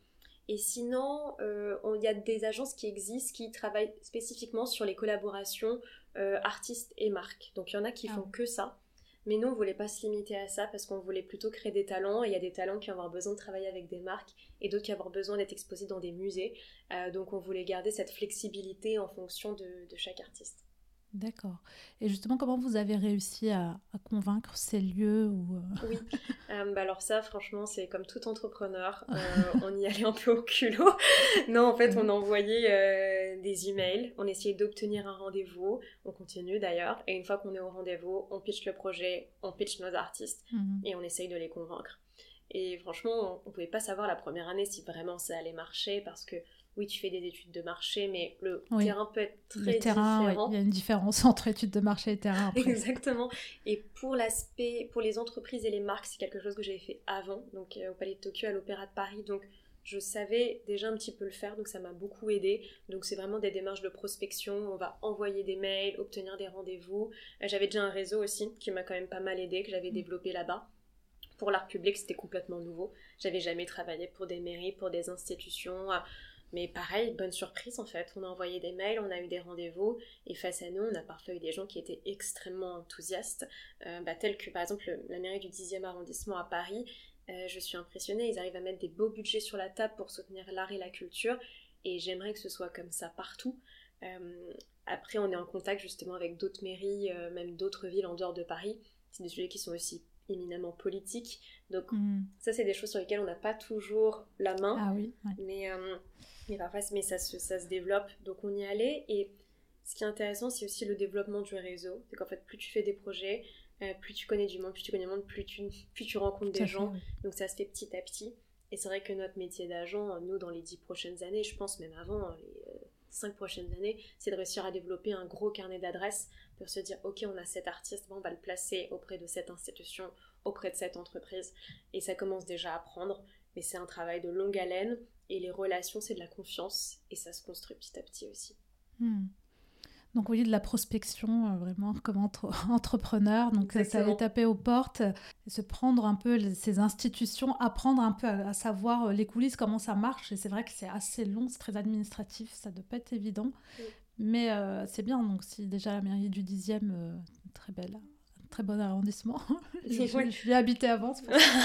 Et sinon, euh, il y a des agences qui existent qui travaillent spécifiquement sur les collaborations euh, artistes et marques. Donc il y en a qui ah font que ça. Mais nous, on voulait pas se limiter à ça parce qu'on voulait plutôt créer des talents. Et il y a des talents qui vont avoir besoin de travailler avec des marques et d'autres qui vont avoir besoin d'être exposés dans des musées. Euh, donc on voulait garder cette flexibilité en fonction de chaque artiste. D'accord. Et justement, comment vous avez réussi à, convaincre ces lieux euh, Oui, *laughs* euh, bah alors ça, franchement, c'est comme tout entrepreneur, *laughs* euh, on y allait un peu au culot. non, en fait, on envoyait des emails, on essayait d'obtenir un rendez-vous, on continue d'ailleurs, et une fois qu'on est au rendez-vous, on pitch le projet, on pitch nos artistes, mhm. et on essaye de les convaincre. Et franchement, on ne pouvait pas savoir la première année si vraiment ça allait marcher, parce que oui, tu fais des études de marché, mais le terrain peut être très différent. il y a une différence *laughs* entre études de marché et terrain. Exactement. Et pour l'aspect, pour les entreprises et les marques, c'est quelque chose que j'avais fait avant, donc euh, au Palais de Tokyo, à l'Opéra de Paris, donc je savais déjà un petit peu le faire, donc ça m'a beaucoup aidé. Donc c'est vraiment des démarches de prospection, on va envoyer des mails, obtenir des rendez-vous. Euh, j'avais déjà un réseau aussi qui m'a quand même pas mal aidé, que j'avais mm. développé là-bas. Pour l'art public, c'était complètement nouveau. J'avais jamais travaillé pour des mairies, pour des institutions. Mais pareil, bonne surprise en fait. On a envoyé des mails, on a eu des rendez-vous, et face à nous, on a parfois eu des gens qui étaient extrêmement enthousiastes, euh, bah, tels que par exemple la mairie du 10e arrondissement à Paris. Euh, je suis impressionnée, ils arrivent à mettre des beaux budgets sur la table pour soutenir l'art et la culture, et j'aimerais que ce soit comme ça partout. Euh, après, on est en contact justement avec d'autres mairies, même d'autres villes en dehors de Paris. C'est des sujets qui sont aussi éminemment politiques. Donc hmm. ça, c'est des choses sur lesquelles on n'a pas toujours la main. Ah oui. Mais mais parfois, mais ça se, ça se développe, donc on y allait. Et ce qui est intéressant, c'est aussi le développement du réseau. C'est qu'en fait, plus tu fais des projets, euh, plus tu connais du monde, plus tu connais du monde, plus tu, plus tu rencontres des gens. Donc ça se fait petit à petit. Et c'est vrai que notre métier d'agent, nous, dans les dix prochaines années, je pense même avant, les euh, cinq prochaines années, c'est de réussir à développer un gros carnet d'adresses pour se dire, ok, on a cet artiste, on va le placer auprès de cette institution, auprès de cette entreprise. Et ça commence déjà à prendre, mais c'est un travail de longue haleine, et les relations, c'est de la confiance, et ça se construit petit à petit aussi. Hmm. Donc, vous voyez, de la prospection, euh, vraiment, comme *laughs* entrepreneur. Donc, ça allait taper aux portes, se prendre un peu ces institutions, apprendre un peu à, savoir euh, les coulisses, comment ça marche. Et c'est vrai que c'est assez long, c'est très administratif, ça ne doit pas être évident. Mais euh, c'est bien. Donc, si déjà la mairie du 10e, très belle, très bon arrondissement. *laughs* je, l'ai habité avant.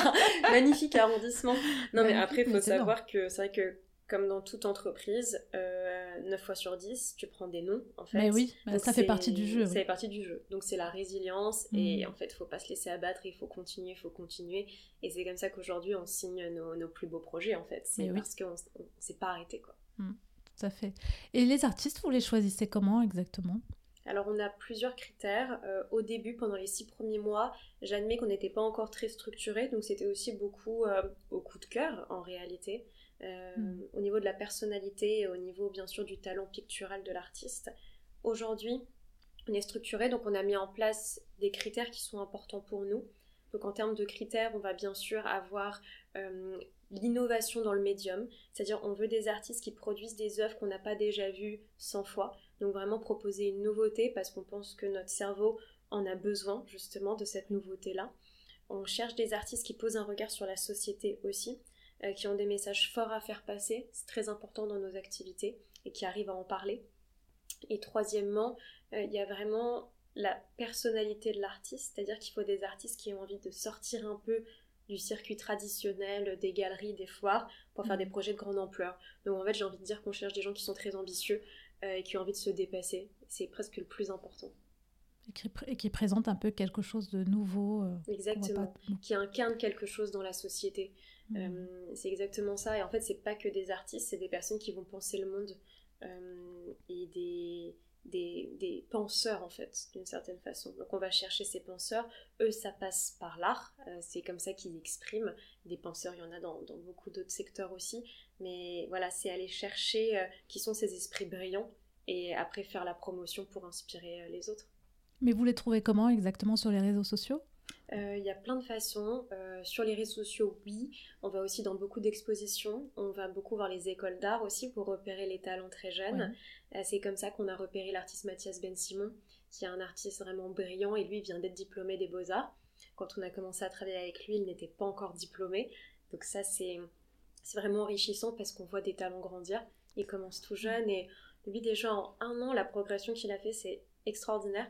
*laughs* Magnifique arrondissement. Non, mais après, il faut savoir que c'est vrai que comme dans toute entreprise, euh, 9 fois sur 10, tu prends des noms, en fait. Mais oui, bah, ça fait partie du jeu. Ça fait partie du jeu. Donc c'est la résilience, et mm. en fait, il faut pas se laisser abattre, il faut continuer, il faut continuer. Et c'est comme ça qu'aujourd'hui, on signe nos, plus beaux projets, en fait. C'est parce qu'on ne s'est pas arrêté, quoi. Mm, tout à fait. Et les artistes, vous les choisissez comment exactement? Alors on a plusieurs critères. Euh, au début, pendant les six premiers mois, j'admets qu'on n'était pas encore très structuré, donc c'était aussi beaucoup euh, au coup de cœur en réalité. Euh, hmm. au niveau de la personnalité et au niveau bien sûr du talent pictural de l'artiste. Aujourd'hui, on est structuré, donc on a mis en place des critères qui sont importants pour nous. Donc en termes de critères, on va bien sûr avoir l'innovation dans le médium, c'est-à-dire on veut des artistes qui produisent des œuvres qu'on n'a pas déjà vues 100 fois. Donc vraiment proposer une nouveauté parce qu'on pense que notre cerveau en a besoin justement de cette nouveauté-là. On cherche des artistes qui posent un regard sur la société aussi. Euh, qui ont des messages forts à faire passer, c'est très important dans nos activités, et qui arrivent à en parler. Et troisièmement, euh, il y a vraiment la personnalité de l'artiste, c'est-à-dire qu'il faut des artistes qui ont envie de sortir un peu du circuit traditionnel, des galeries, des foires, pour faire des mm. projets de grande ampleur. Donc en fait, j'ai envie de dire qu'on cherche des gens qui sont très ambitieux et qui ont envie de se dépasser. C'est presque le plus important. Et qui, présentent un peu quelque chose de nouveau. Exactement. Qui incarne quelque chose dans la société. Mm. Euh, c'est exactement ça. Et en fait, c'est pas que des artistes, c'est des personnes qui vont penser le monde euh, et des, des, des, penseurs, en fait, d'une certaine façon. Donc, on va chercher ces penseurs. Eux, ça passe par l'art. Euh, c'est comme ça qu'ils expriment. Des penseurs, il y en a dans, dans beaucoup d'autres secteurs aussi. Mais voilà, c'est aller chercher qui sont ces esprits brillants et après faire la promotion pour inspirer les autres. Mais vous les trouvez comment exactement sur les réseaux sociaux? Euh, il y a plein de façons. Euh, sur les réseaux sociaux, oui. On va aussi dans beaucoup d'expositions. On va beaucoup voir les écoles d'art aussi pour repérer les talents très jeunes. Euh, c'est comme ça qu'on a repéré l'artiste Mathias Ben Simon, qui est un artiste vraiment brillant et lui vient d'être diplômé des Beaux-Arts. Quand on a commencé à travailler avec lui, il n'était pas encore diplômé. Donc ça, c'est vraiment enrichissant parce qu'on voit des talents grandir. Il commence tout jeune et lui déjà en un an, la progression qu'il a fait, c'est extraordinaire.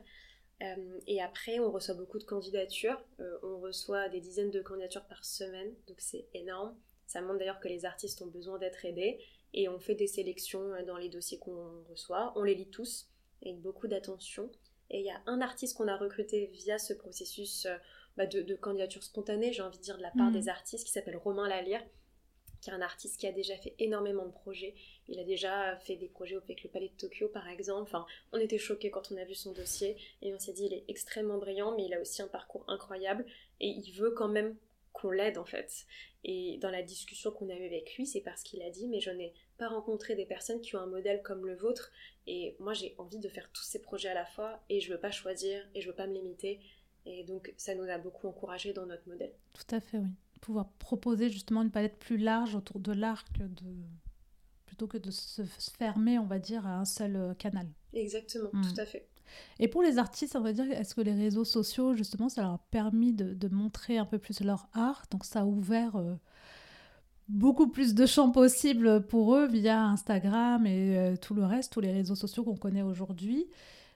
Euh, et après, on reçoit beaucoup de candidatures. Euh, on reçoit des dizaines de candidatures par semaine, donc c'est énorme. Ça montre d'ailleurs que les artistes ont besoin d'être aidés. Et on fait des sélections euh, dans les dossiers qu'on reçoit. On les lit tous avec beaucoup d'attention. Et il y a un artiste qu'on a recruté via ce processus bah, de, candidature spontanée, j'ai envie de dire, de la part mmh. des artistes, qui s'appelle Romain Lalire, qui est un artiste qui a déjà fait énormément de projets. Il a déjà fait des projets avec le Palais de Tokyo, par exemple. Enfin, on était choqués quand on a vu son dossier et on s'est dit, il est extrêmement brillant, mais il a aussi un parcours incroyable et il veut quand même qu'on l'aide en fait. Et dans la discussion qu'on a eue avec lui, c'est parce qu'il a dit, mais je n'ai pas rencontré des personnes qui ont un modèle comme le vôtre et moi j'ai envie de faire tous ces projets à la fois et je veux pas choisir et je veux pas me limiter. Et donc ça nous a beaucoup encouragé dans notre modèle. Tout à fait, oui pouvoir proposer justement une palette plus large autour de l'art de plutôt que de se fermer, on va dire, à un seul euh, canal. Exactement, hmm. tout à fait. Et pour les artistes, on va dire, est-ce que les réseaux sociaux, justement, ça leur a permis de, montrer un peu plus leur art? Donc ça a ouvert euh, beaucoup plus de champs possibles pour eux via Instagram et euh, tout le reste, tous les réseaux sociaux qu'on connaît aujourd'hui.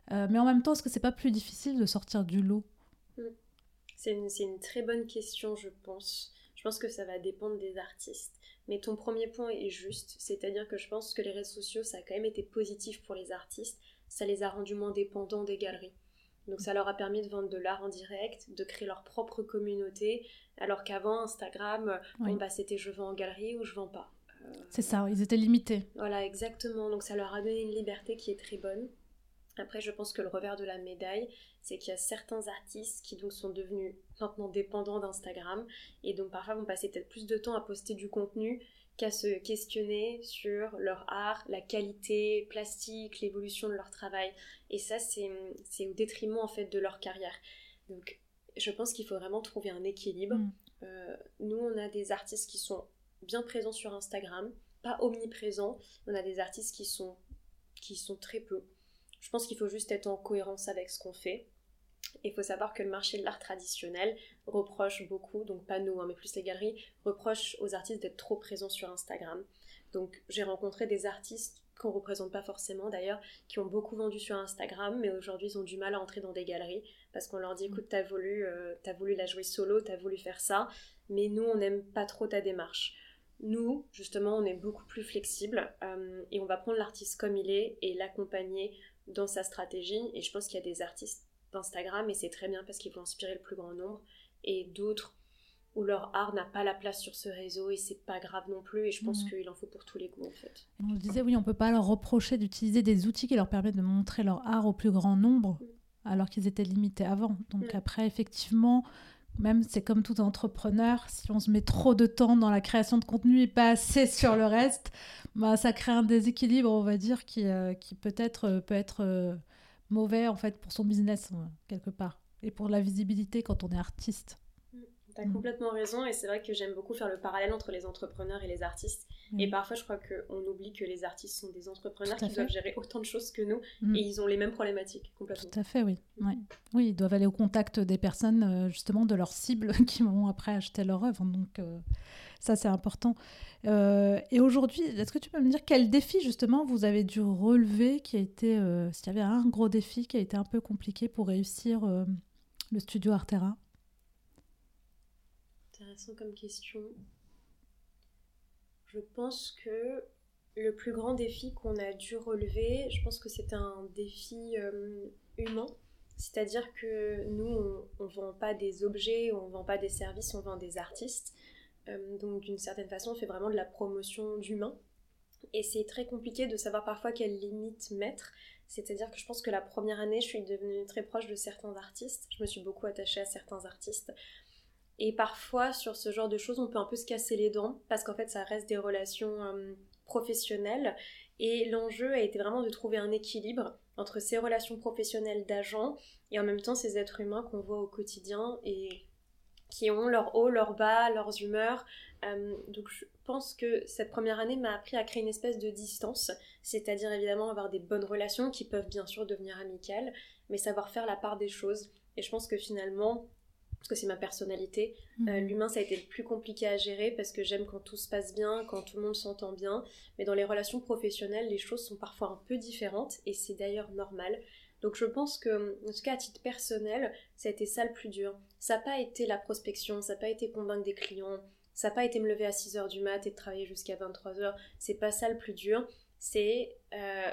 mais en même temps, est-ce que c'est pas plus difficile de sortir du lot? Hmm. C'est une, une, très bonne question, je pense. Je pense que ça va dépendre des artistes. Mais ton premier point est juste, c'est-à-dire que je pense que les réseaux sociaux, ça a quand même été positif pour les artistes. Ça les a rendus moins dépendants des galeries. Donc ça leur a permis de vendre de l'art en direct, de créer leur propre communauté, alors qu'avant Instagram, bah, c'était je vends en galerie ou je vends pas. C'est ça, ils étaient limités. Voilà, exactement. Donc ça leur a donné une liberté qui est très bonne. Après, je pense que le revers de la médaille, c'est qu'il y a certains artistes qui donc sont devenus maintenant dépendants d'Instagram et donc parfois vont passer peut-être plus de temps à poster du contenu qu'à se questionner sur leur art, la qualité plastique, l'évolution de leur travail. Et ça, c'est au détriment en fait de leur carrière. Donc, je pense qu'il faut vraiment trouver un équilibre. Mm. Euh, nous, on a des artistes qui sont bien présents sur Instagram, pas omniprésents. On a des artistes qui sont, qui sont très peu. Je pense qu'il faut juste être en cohérence avec ce qu'on fait. Il faut savoir que le marché de l'art traditionnel reproche beaucoup, donc pas nous, hein, mais plus les galeries, reproche aux artistes d'être trop présents sur Instagram. Donc j'ai rencontré des artistes qu'on ne représente pas forcément d'ailleurs, qui ont beaucoup vendu sur Instagram, mais aujourd'hui ils ont du mal à entrer dans des galeries parce qu'on leur dit écoute, t'as voulu, euh, as voulu la jouer solo, t'as voulu faire ça, mais nous on n'aime pas trop ta démarche. Nous, justement, on est beaucoup plus flexible euh, et on va prendre l'artiste comme il est et l'accompagner dans sa stratégie. Et je pense qu'il y a des artistes d'Instagram et c'est très bien parce qu'ils vont inspirer le plus grand nombre et d'autres où leur art n'a pas la place sur ce réseau et c'est pas grave non plus et je pense mhm. qu'il en faut pour tous les goûts en fait. On disait oui, on peut pas leur reprocher d'utiliser des outils qui leur permettent de montrer leur art au plus grand nombre mm. alors qu'ils étaient limités avant. Donc mm. après effectivement, même c'est comme tout entrepreneur, si on se met trop de temps dans la création de contenu et pas assez *laughs* sur le reste, bah, ça crée un déséquilibre, on va dire, qui, euh, qui peut-être euh, peut être euh, mauvais en fait pour son business quelque part et pour la visibilité quand on est artiste. T'as mm. complètement raison et c'est vrai que j'aime beaucoup faire le parallèle entre les entrepreneurs et les artistes. Et parfois, je crois qu'on oublie que les artistes sont des entrepreneurs qui doivent gérer autant de choses que nous mm. et ils ont les mêmes problématiques complètement. Tout à fait, oui. Mm. Oui, ils doivent aller au contact des personnes, euh, justement, de leurs cibles *laughs* qui vont après acheter leur œuvre. Donc, euh, ça, c'est important. Euh, et aujourd'hui, est-ce que tu peux me dire quel défi, justement, vous avez dû relever qui a été, s'il y avait un gros défi qui a été un peu compliqué pour réussir le studio Artera? Intéressant comme question. Je pense que le plus grand défi qu'on a dû relever, je pense que c'est un défi euh, humain. C'est-à-dire que nous, on ne vend pas des objets, on ne vend pas des services, on vend des artistes. Euh, donc d'une certaine façon, on fait vraiment de la promotion d'humains. Et c'est très compliqué de savoir parfois quelles limites mettre. C'est-à-dire que je pense que la première année, je suis devenue très proche de certains artistes. Je me suis beaucoup attachée à certains artistes. Et parfois, sur ce genre de choses, on peut un peu se casser les dents parce qu'en fait, ça reste des relations euh, professionnelles. Et l'enjeu a été vraiment de trouver un équilibre entre ces relations professionnelles d'agents et en même temps ces êtres humains qu'on voit au quotidien et qui ont leur haut, leur bas, leurs humeurs. Euh, donc je pense que cette première année m'a appris à créer une espèce de distance, c'est-à-dire évidemment avoir des bonnes relations qui peuvent bien sûr devenir amicales, mais savoir faire la part des choses. Et je pense que finalement, parce que c'est ma personnalité. Euh, mhm. L'humain, ça a été le plus compliqué à gérer parce que j'aime quand tout se passe bien, quand tout le monde s'entend bien. Mais dans les relations professionnelles, les choses sont parfois un peu différentes et c'est d'ailleurs normal. Donc je pense que, en tout cas à titre personnel, ça a été ça le plus dur. Ça n'a pas été la prospection, ça n'a pas été convaincre des clients, ça n'a pas été me lever à 6h du mat et de travailler jusqu'à 23h. C'est pas ça le plus dur. C'est, euh,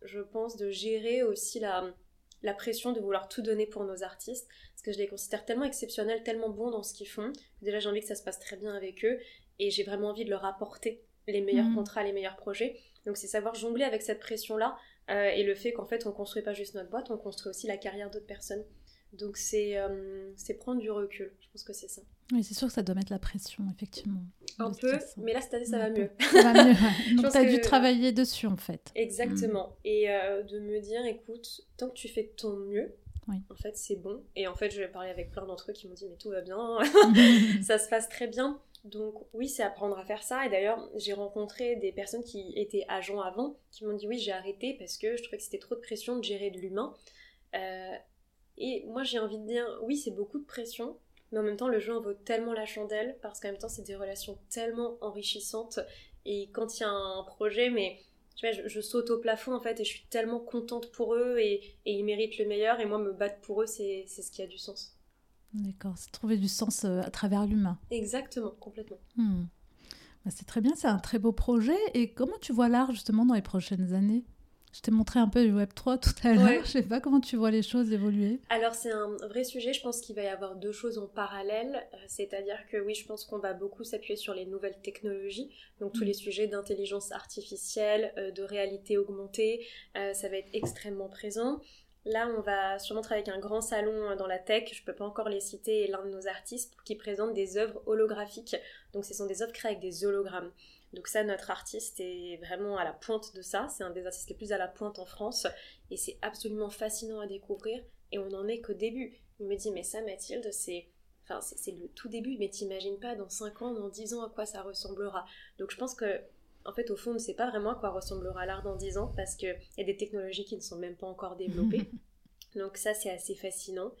je pense, de gérer aussi la, la pression de vouloir tout donner pour nos artistes parce que je les considère tellement exceptionnels, tellement bons dans ce qu'ils font. Déjà, j'ai envie que ça se passe très bien avec eux et j'ai vraiment envie de leur apporter les meilleurs mhm. contrats, les meilleurs projets. Donc, c'est savoir jongler avec cette pression-là euh, et le fait qu'en fait, on construit pas juste notre boîte, on construit aussi la carrière d'autres personnes. Donc, c'est euh, prendre du recul. Je pense que c'est ça. Oui, c'est sûr que ça doit mettre la pression, effectivement. Un peu, mais là, cette année, ça va mieux. *laughs* Ça va mieux. Donc, tu as dû travailler dessus, en fait. Exactement. Et euh, de me dire, écoute, tant que tu fais de ton mieux, en fait, c'est bon. Et en fait, je vais parler avec plein d'entre eux qui m'ont dit, mais tout va bien, *laughs* ça se passe très bien. Donc oui, c'est apprendre à faire ça. Et d'ailleurs, j'ai rencontré des personnes qui étaient agents avant, qui m'ont dit, oui, j'ai arrêté parce que je trouvais que c'était trop de pression de gérer de l'humain. Euh, et moi, j'ai envie de dire, oui, c'est beaucoup de pression, mais en même temps, le jeu en vaut tellement la chandelle, parce qu'en même temps, c'est des relations tellement enrichissantes. Et quand il y a un projet, mais je, saute au plafond en fait et je suis tellement contente pour eux et, ils méritent le meilleur et moi me battre pour eux c'est ce qui a du sens. D'accord, c'est trouver du sens euh, à travers l'humain. Exactement, complètement. Hmm. Bah, c'est très bien, c'est un très beau projet. Et comment tu vois l'art justement dans les prochaines années? Je t'ai montré un peu du Web3 *laughs* tout à l'heure. Je sais pas comment tu vois les choses évoluer. Alors c'est un vrai sujet. Je pense qu'il va y avoir deux choses en parallèle. Euh, c'est-à-dire que oui, je pense qu'on va beaucoup s'appuyer sur les nouvelles technologies. Donc tous mm. les sujets d'intelligence artificielle, euh, de réalité augmentée, euh, ça va être extrêmement présent. Là, on va sûrement travailler avec un grand salon dans la tech, je peux pas encore les citer, l'un de nos artistes qui présente des œuvres holographiques. Donc ce sont des œuvres créées avec des hologrammes. Donc ça, notre artiste est vraiment à la pointe de ça. C'est un des artistes les plus à la pointe en France. Et c'est absolument fascinant à découvrir. Et on n'en est qu'au début. Il me dit, mais ça, Mathilde, c'est... Enfin, c'est le tout début, mais t'imagines pas dans 5 ans, dans 10 ans à quoi ça ressemblera. Donc je pense que, en fait, au fond, on ne sait pas vraiment à quoi ressemblera l'art dans 10 ans parce qu'il y a des technologies qui ne sont même pas encore développées. *laughs* Donc ça, c'est assez fascinant.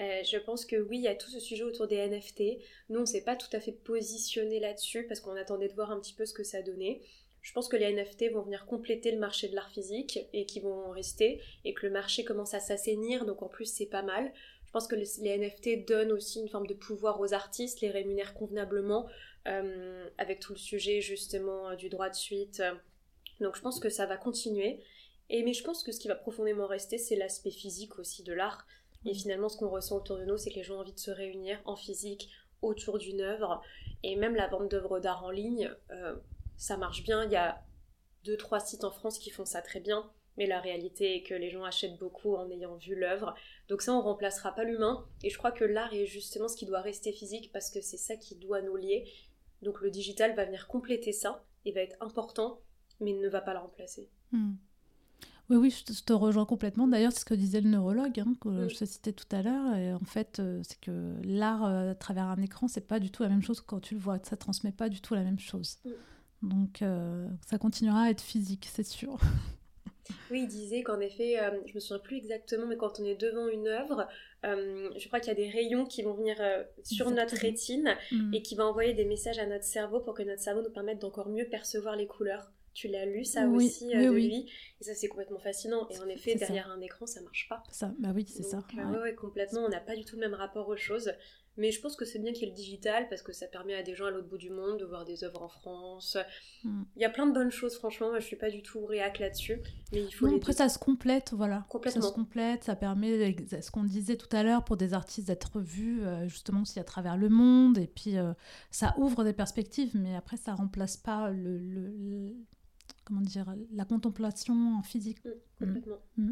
Euh, je pense que oui, il y a tout ce sujet autour des NFT. Nous, on ne s'est pas tout à fait positionné là-dessus parce qu'on attendait de voir un petit peu ce que ça donnait. Je pense que les NFT vont venir compléter le marché de l'art physique et qui vont rester et que le marché commence à s'assainir, donc en plus c'est pas mal. Je pense que les, NFT donnent aussi une forme de pouvoir aux artistes, les rémunèrent convenablement euh, avec tout le sujet justement euh, du droit de suite. Donc je pense que ça va continuer. Et mais je pense que ce qui va profondément rester, c'est l'aspect physique aussi de l'art. Et finalement, ce qu'on ressent autour de nous, c'est que les gens ont envie de se réunir en physique autour d'une œuvre. Et même la vente d'œuvres d'art en ligne, euh, ça marche bien. Il y a deux, trois sites en France qui font ça très bien. Mais la réalité est que les gens achètent beaucoup en ayant vu l'œuvre. Donc ça, on remplacera pas l'humain. Et je crois que l'art est justement ce qui doit rester physique parce que c'est ça qui doit nous lier. Donc le digital va venir compléter ça et va être important, mais ne va pas le remplacer. Hmm. Oui, oui, je te, rejoins complètement. D'ailleurs, c'est ce que disait le neurologue, hein, que je te citais tout à l'heure. Et en fait, euh, c'est que l'art euh, à travers un écran, c'est pas du tout la même chose que quand tu le vois. Ça transmet pas du tout la même chose. Donc, euh, ça continuera à être physique, c'est sûr. *laughs* Oui, il disait qu'en effet, je me souviens plus exactement, mais quand on est devant une œuvre, je crois qu'il y a des rayons qui vont venir sur notre rétine mm. et qui vont envoyer des messages à notre cerveau pour que notre cerveau nous permette d'encore mieux percevoir les couleurs. Tu l'as lu ça aussi euh, de lui et ça c'est complètement fascinant et en effet derrière un écran ça marche pas. Ça, bah oui c'est ça. Euh, ouais. complètement, on n'a pas du tout le même rapport aux choses. Mais je pense que c'est bien qu'il y ait le digital parce que ça permet à des gens à l'autre bout du monde de voir des œuvres en France. Hmm. Il y a plein de bonnes choses, franchement. Moi, je suis pas du tout réac là-dessus. Mais il faut. après, ça se complète, voilà. Complètement. Ça se complète, ça permet, ce qu'on disait tout à l'heure, pour des artistes d'être vus euh, justement aussi à travers le monde. Et puis, ça ouvre des perspectives, mais après, ça remplace pas le comment dire, la contemplation en physique. Mm, complètement. Mm.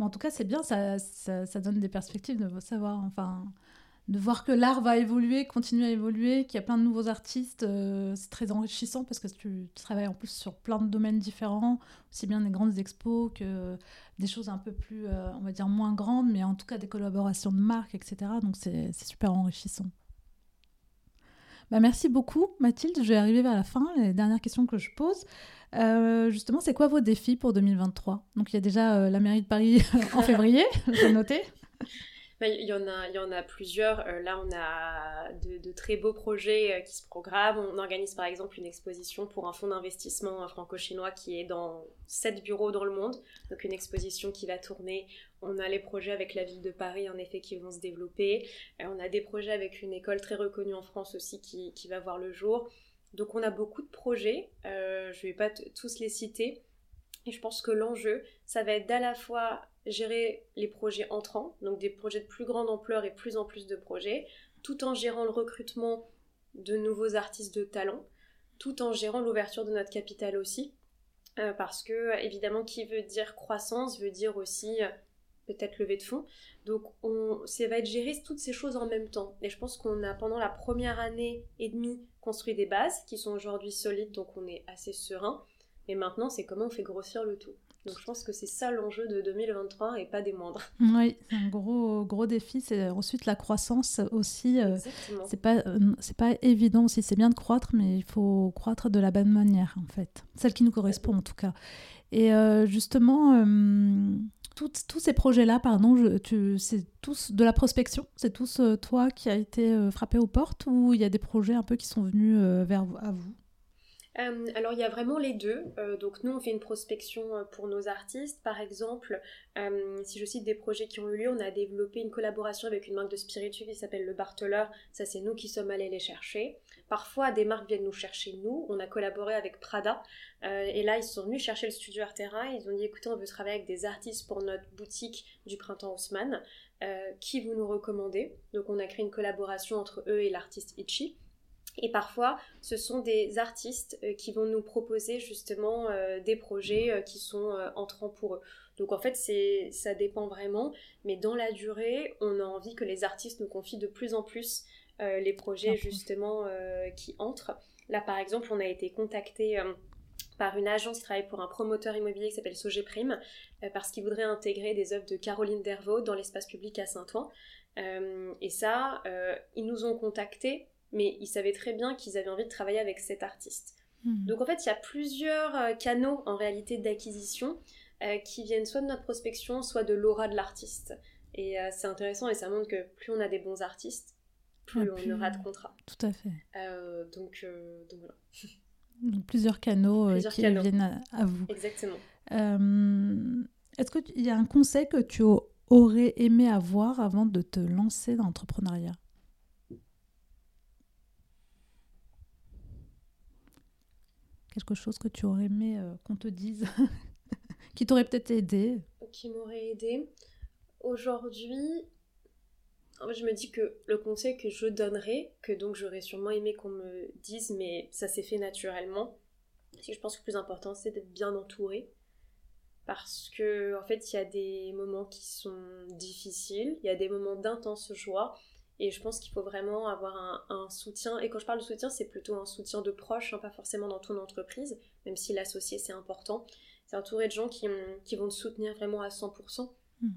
en tout cas, c'est bien, ça, ça, donne des perspectives de savoir, enfin, de voir que l'art va évoluer, continuer à évoluer, qu'il y a plein de nouveaux artistes. Euh, c'est très enrichissant parce que tu, travailles en plus sur plein de domaines différents, aussi bien des grandes expos que des choses un peu plus, euh, on va dire, moins grandes, mais en tout cas des collaborations de marques, etc. Donc c'est super enrichissant. Bah, merci beaucoup, Mathilde. Je vais arriver vers la fin, les dernières questions que je pose. Euh, justement, c'est quoi vos défis pour 2023 Donc, il y a déjà euh, la mairie de Paris *laughs* en février, *laughs* j'ai noté. Il y, en a, y en a plusieurs. Euh, là, on a de, très beaux projets qui se programment. On organise par exemple une exposition pour un fonds d'investissement franco-chinois qui est dans sept bureaux dans le monde. Donc, une exposition qui va tourner. On a les projets avec la ville de Paris, en effet, qui vont se développer. on a des projets avec une école très reconnue en France aussi qui, qui va voir le jour. Donc on a beaucoup de projets, euh, je ne vais pas tous les citer, et je pense que l'enjeu, ça va être d'à la fois gérer les projets entrants, donc des projets de plus grande ampleur et plus en plus de projets, tout en gérant le recrutement de nouveaux artistes de talent, tout en gérant l'ouverture de notre capital aussi, euh, parce que évidemment qui veut dire croissance veut dire aussi euh, peut-être levée de fonds. Donc on, ça va être gérer toutes ces choses en même temps. Et je pense qu'on a pendant la première année et demie construit des bases qui sont aujourd'hui solides, donc on est assez serein. Et maintenant, c'est comment on fait grossir le tout. Donc je pense que c'est ça l'enjeu de 2023 et pas des moindres. Oui, un gros gros défi. C'est ensuite la croissance aussi. Euh, c'est pas euh, c'est pas évident aussi. C'est bien de croître, mais il faut croître de la bonne manière en fait, celle qui nous correspond en tout cas. Et euh, justement, tous ces projets-là, pardon, c'est tous de la prospection? C'est tous euh, toi qui a été euh, frappé aux portes ou il y a des projets un peu qui sont venus euh, vers à vous? Alors il y a vraiment les deux. donc nous on fait une prospection pour nos artistes. Par exemple, si je cite des projets qui ont eu lieu, on a développé une collaboration avec une marque de spiritueux qui s'appelle Le Barteleur. Ça c'est nous qui sommes allés les chercher. parfois des marques viennent nous chercher nous. On a collaboré avec Prada et là ils sont venus chercher le studio Artera. Ils ont dit écoutez on veut travailler avec des artistes pour notre boutique du printemps Haussmann. qui vous nous recommandez? Donc on a créé une collaboration entre eux et l'artiste Itchy. Et parfois, ce sont des artistes euh, qui vont nous proposer justement euh, des projets euh, qui sont entrants pour eux. Donc en fait, c'est ça dépend vraiment, mais dans la durée, on a envie que les artistes nous confient de plus en plus les projets justement qui entrent. Là, par exemple, on a été contacté par une agence qui travaille pour un promoteur immobilier qui s'appelle Sogé Prime, parce qu'il voudrait intégrer des œuvres de Caroline Dervaux dans l'espace public à Saint-Ouen. et ça, ils nous ont contactés mais ils savaient très bien qu'ils avaient envie de travailler avec cet artiste. Hmm. Donc en fait, il y a plusieurs euh, canaux en réalité d'acquisition euh, qui viennent soit de notre prospection, soit de l'aura de l'artiste. Et euh, c'est intéressant et ça montre que plus on a des bons artistes, plus on aura de contrats. Tout à fait. donc, donc, voilà. *laughs* Donc plusieurs canaux qui viennent à, vous. Exactement. Est-ce qu'il y a un conseil que tu aurais aimé avoir avant de te lancer dans l'entrepreneuriat? Quelque chose que tu aurais aimé euh, qu'on te dise, *laughs* qui t'aurait peut-être aidé Qui m'aurait aidé. Aujourd'hui, je me dis que le conseil que je donnerais, que donc j'aurais sûrement aimé qu'on me dise, mais ça s'est fait naturellement, c'est que je pense que le plus important, c'est d'être bien entouré. Parce que, en fait, il y a des moments qui sont difficiles, il y a des moments d'intense joie, et je pense qu'il faut vraiment avoir un, soutien. Et quand je parle de soutien, c'est plutôt un soutien de proches, hein, pas forcément dans ton entreprise, même si l'associé c'est important. C'est entouré de gens qui, qui, vont te soutenir vraiment à 100%. Mhm.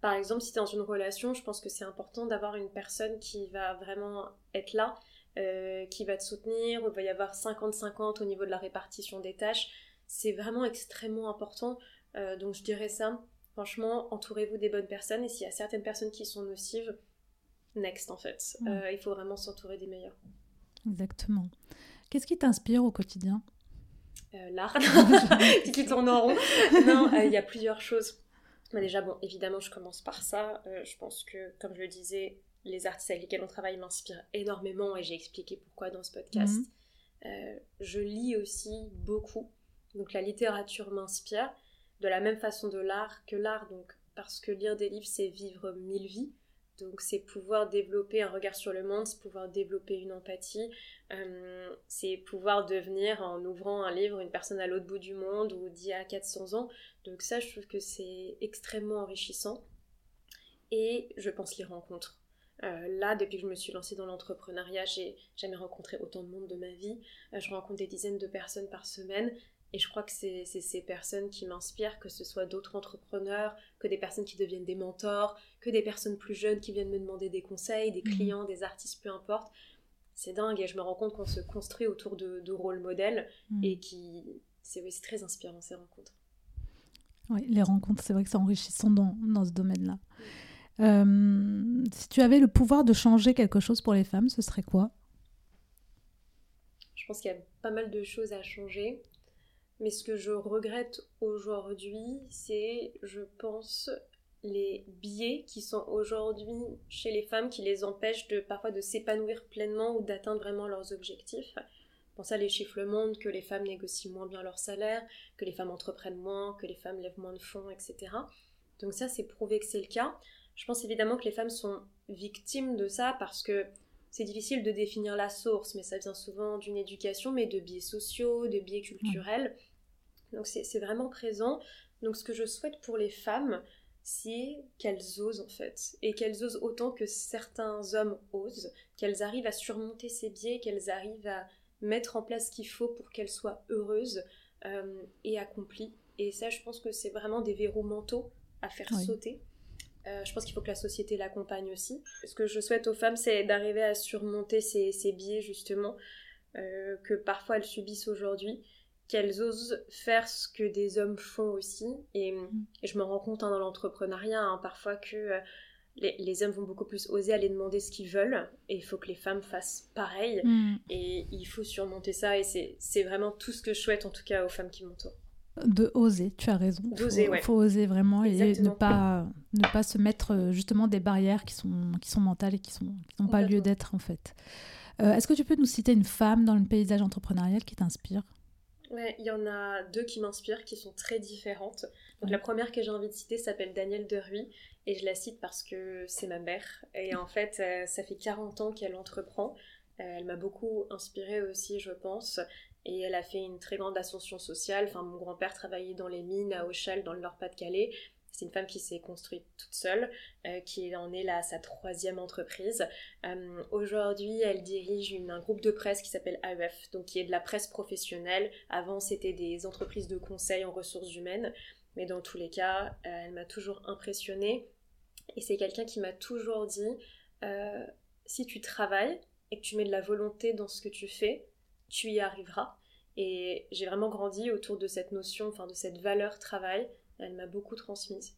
Par exemple, si tu es dans une relation, je pense que c'est important d'avoir une personne qui va vraiment être là, euh, qui va te soutenir, où il va y avoir 50-50 au niveau de la répartition des tâches. C'est vraiment extrêmement important. Euh, donc je dirais ça, franchement, entourez-vous des bonnes personnes. Et s'il y a certaines personnes qui sont nocives, next en fait. Euh, il faut vraiment s'entourer des meilleurs. Exactement. Qu'est-ce qui t'inspire au quotidien? Euh, L'art. si tu tournes en rond. non, euh, il y a plusieurs choses. Mais déjà, bon, évidemment, je commence par ça. je pense que, comme je le disais, les artistes avec lesquels on travaille m'inspirent énormément et j'ai expliqué pourquoi dans ce podcast. Mhm. je lis aussi beaucoup. Donc la littérature m'inspire de la même façon de l'art que l'art. Donc parce que lire des livres, c'est vivre mille vies. Donc c'est pouvoir développer un regard sur le monde, c'est pouvoir développer une empathie, euh, c'est pouvoir devenir en ouvrant un livre une personne à l'autre bout du monde ou d'il y a 400 ans. Donc ça je trouve que c'est extrêmement enrichissant. Et je pense les rencontres. Euh, là, depuis que je me suis lancée dans l'entrepreneuriat, j'ai jamais rencontré autant de monde de ma vie. Euh, je rencontre des dizaines de personnes par semaine et je crois que c'est ces personnes qui m'inspirent, que ce soit d'autres entrepreneurs, que des personnes qui deviennent des mentors, que des personnes plus jeunes qui viennent me demander des conseils, des mhm. clients, des artistes, peu importe. C'est dingue et je me rends compte qu'on se construit autour de, rôles modèles mhm. et qui. C'est très inspirant ces rencontres. Oui, les rencontres, c'est vrai que c'est enrichissant dans, dans ce domaine-là. Euh, si tu avais le pouvoir de changer quelque chose pour les femmes, ce serait quoi? Je pense qu'il y a pas mal de choses à changer. Mais ce que je regrette aujourd'hui, c'est, je pense, les biais qui sont aujourd'hui chez les femmes qui les empêchent de parfois de s'épanouir pleinement ou d'atteindre vraiment leurs objectifs. Pour ça, les chiffres le montrent que les femmes négocient moins bien leur salaire, que les femmes entreprennent moins, que les femmes lèvent moins de fonds, etc. Donc ça, c'est prouvé que c'est le cas. Je pense évidemment que les femmes sont victimes de ça parce que c'est difficile de définir la source, mais ça vient souvent d'une éducation, mais de biais sociaux, de biais culturels. Donc c'est vraiment présent. Donc ce que je souhaite pour les femmes, c'est qu'elles osent en fait, et qu'elles osent autant que certains hommes osent, qu'elles arrivent à surmonter ces biais, qu'elles arrivent à mettre en place ce qu'il faut pour qu'elles soient heureuses euh, et accomplies. Et ça, je pense que c'est vraiment des verrous mentaux à faire sauter. Euh, je pense qu'il faut que la société l'accompagne aussi. Ce que je souhaite aux femmes, c'est d'arriver à surmonter ces, biais justement euh, que parfois elles subissent aujourd'hui qu'elles osent faire ce que des hommes font aussi. Et, mm. je me rends compte hein, dans l'entrepreneuriat hein, parfois que euh, les, hommes vont beaucoup plus oser aller demander ce qu'ils veulent. Et il faut que les femmes fassent pareil. Mm. Et il faut surmonter ça. Et c'est vraiment tout ce que je souhaite en tout cas aux femmes qui m'entourent. De oser, tu as raison. D'oser, Il faut oser vraiment et ne pas, ne pas se mettre euh, justement des barrières qui sont, qui sont mentales et qui n'ont qui pas lieu d'être en fait. Est-ce que tu peux nous citer une femme dans le paysage entrepreneurial qui t'inspire? Ouais, il y en a deux qui m'inspirent, qui sont très différentes. Donc la première que j'ai envie de citer s'appelle Danielle Deruy, et je la cite parce que c'est ma mère. Et en fait, ça fait 40 ans qu'elle entreprend. Elle m'a beaucoup inspirée aussi, je pense. Et elle a fait une très grande ascension sociale. Enfin, mon grand-père travaillait dans les mines à Auchel, dans le Nord-Pas-de-Calais. C'est une femme qui s'est construite toute seule, euh, qui en est là à sa troisième entreprise. Euh, aujourd'hui, elle dirige un groupe de presse qui s'appelle AEF, donc qui est de la presse professionnelle. Avant, c'était des entreprises de conseil en ressources humaines. Mais dans tous les cas, euh, elle m'a toujours impressionnée. Et c'est quelqu'un qui m'a toujours dit, si tu travailles et que tu mets de la volonté dans ce que tu fais, tu y arriveras. Et j'ai vraiment grandi autour de cette notion, enfin de cette valeur travail. Elle m'a beaucoup transmise.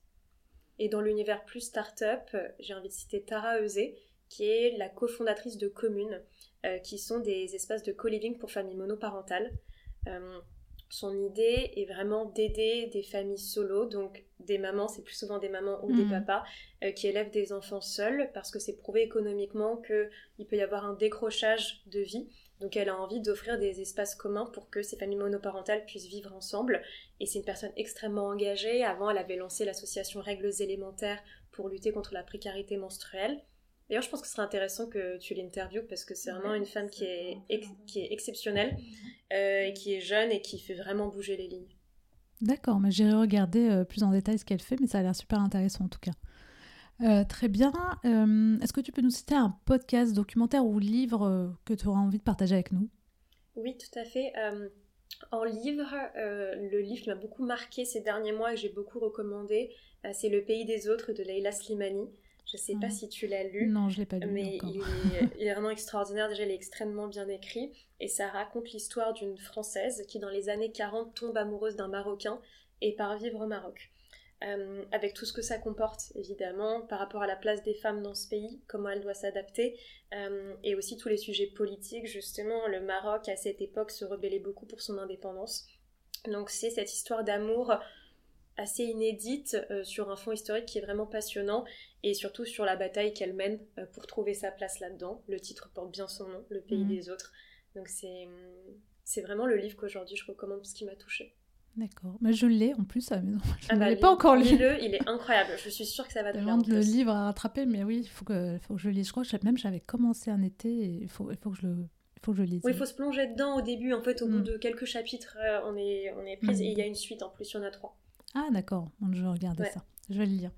Et dans l'univers plus start-up, j'ai envie de citer Tara Eusé, qui est la cofondatrice de Communes, euh, qui sont des espaces de co-living pour familles monoparentales. Euh, son idée est vraiment d'aider des familles solo, donc des mamans, c'est plus souvent des mamans ou des mmh. papas, euh, qui élèvent des enfants seuls, parce que c'est prouvé économiquement qu'il peut y avoir un décrochage de vie. Donc elle a envie d'offrir des espaces communs pour que ces familles monoparentales puissent vivre ensemble. Et c'est une personne extrêmement engagée. Avant, elle avait lancé l'association Règles élémentaires pour lutter contre la précarité menstruelle. D'ailleurs, je pense que ce serait intéressant que tu l'interviewes parce que c'est vraiment une femme qui est, qui est exceptionnelle, euh, qui est jeune et qui fait vraiment bouger les lignes. D'accord, mais j'irai regarder euh, plus en détail ce qu'elle fait, mais ça a l'air super intéressant en tout cas. Euh, très bien. Euh, est-ce que tu peux nous citer un podcast, documentaire ou livre euh, que tu auras envie de partager avec nous? Oui, tout à fait. en livre, le livre qui m'a beaucoup marqué ces derniers mois et que j'ai beaucoup recommandé, c'est Le pays des autres de Leila Slimani. Je ne sais pas ah. si tu l'as lu. Non, je ne l'ai pas lu. Mais encore. Il, est, *laughs* il, est, vraiment extraordinaire. Déjà, il est extrêmement bien écrit. Et ça raconte l'histoire d'une Française qui, dans les années 40, tombe amoureuse d'un Marocain et part vivre au Maroc. Euh, avec tout ce que ça comporte, évidemment, par rapport à la place des femmes dans ce pays, comment elle doit s'adapter, euh, et aussi tous les sujets politiques. Justement, le Maroc, à cette époque, se rebellait beaucoup pour son indépendance. Donc c'est cette histoire d'amour assez inédite euh, sur un fond historique qui est vraiment passionnant, et surtout sur la bataille qu'elle mène pour trouver sa place là-dedans. Le titre porte bien son nom, Le pays mmh. des autres. Donc c'est vraiment le livre qu'aujourd'hui je recommande parce qu'il m'a touchée. D'accord. Mais je l'ai en plus à la maison. *laughs* Je ah bah, l'ai pas encore lu. Le, il est incroyable. Je suis sûre que ça va *laughs* te plaire. le livre à rattraper, mais oui, il faut que, faut que je le lise. Je crois que même j'avais commencé un été et il faut, il faut que je le. Il faut que je lise. Oui, il faut se plonger dedans au début. En fait, au bout mm. de quelques chapitres, euh, on est, on est prise. Mm. Et il y a une suite en plus, il y en a trois. Ah, d'accord. Je vais regarder ça. Je vais le lire.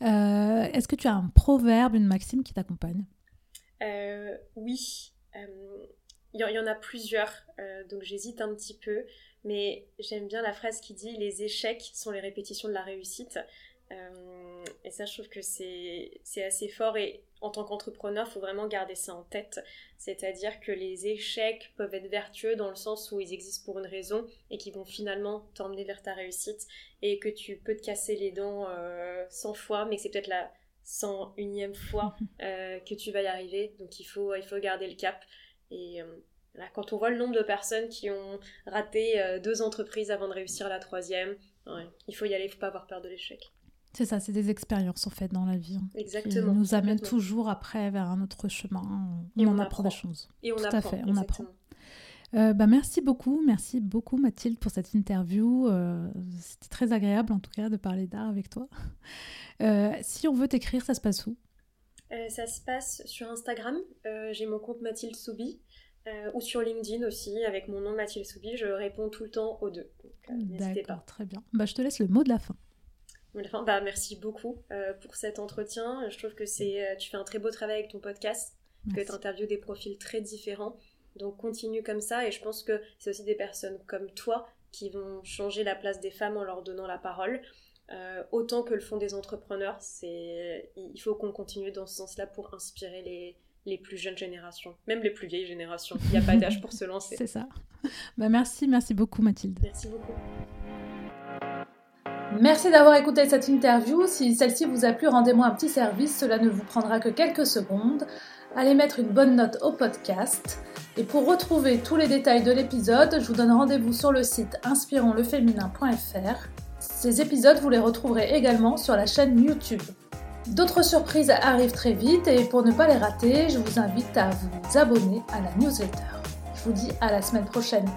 Euh, est-ce que tu as un proverbe, une maxime qui t'accompagne? Euh, Oui. Il y, y, en a plusieurs. donc j'hésite un petit peu mais j'aime bien la phrase qui dit les échecs sont les répétitions de la réussite. Euh, et ça, je trouve que c'est assez fort. Et en tant qu'entrepreneur, il faut vraiment garder ça en tête. C'est-à-dire que les échecs peuvent être vertueux dans le sens où ils existent pour une raison et qui vont finalement t'emmener vers ta réussite. Et que tu peux te casser les dents euh, 100 fois, mais que c'est peut-être la 101e fois *laughs* euh, que tu vas y arriver. Donc il faut, il faut garder le cap. Et euh, quand on voit le nombre de personnes qui ont raté euh, deux entreprises avant de réussir la troisième, il faut y aller, il ne faut pas avoir peur de l'échec. C'est ça, c'est des expériences en fait dans la vie. Hein, Exactement. Qui nous amènent toujours après vers un autre chemin. Et on, apprend, des choses. Et on Tout apprend, à fait, on apprend. Euh, bah, merci beaucoup, merci beaucoup Mathilde pour cette interview. Euh, c'était très agréable en tout cas de parler d'art avec toi. si on veut t'écrire, ça se passe où? Ça se passe sur Instagram. J'ai mon compte Mathilde Soubi. Euh, ou sur LinkedIn aussi, avec mon nom Mathilde Soubi, je réponds tout le temps aux deux. Euh, n'hésitez pas. Très bien. Bah, je te laisse le mot de la fin. Bah, merci beaucoup euh, pour cet entretien. Je trouve que c'est, tu fais un très beau travail avec ton podcast, que tu interviews des profils très différents. Donc continue comme ça et je pense que c'est aussi des personnes comme toi qui vont changer la place des femmes en leur donnant la parole. autant que le font des entrepreneurs, c'est il faut qu'on continue dans ce sens-là pour inspirer les, les plus jeunes générations, même les plus vieilles générations. Il n'y a pas d'âge pour se *laughs* lancer. C'est ça. *laughs* Bah, merci, merci beaucoup Mathilde. Merci beaucoup. Merci d'avoir écouté cette interview. Si celle-ci vous a plu, rendez-moi un petit service. Cela ne vous prendra que quelques secondes. Allez mettre une bonne note au podcast. Et pour retrouver tous les détails de l'épisode, je vous donne rendez-vous sur le site inspironsleféminin.fr. Ces épisodes, vous les retrouverez également sur la chaîne YouTube. D'autres surprises arrivent très vite et pour ne pas les rater, je vous invite à vous abonner à la newsletter. Je vous dis à la semaine prochaine.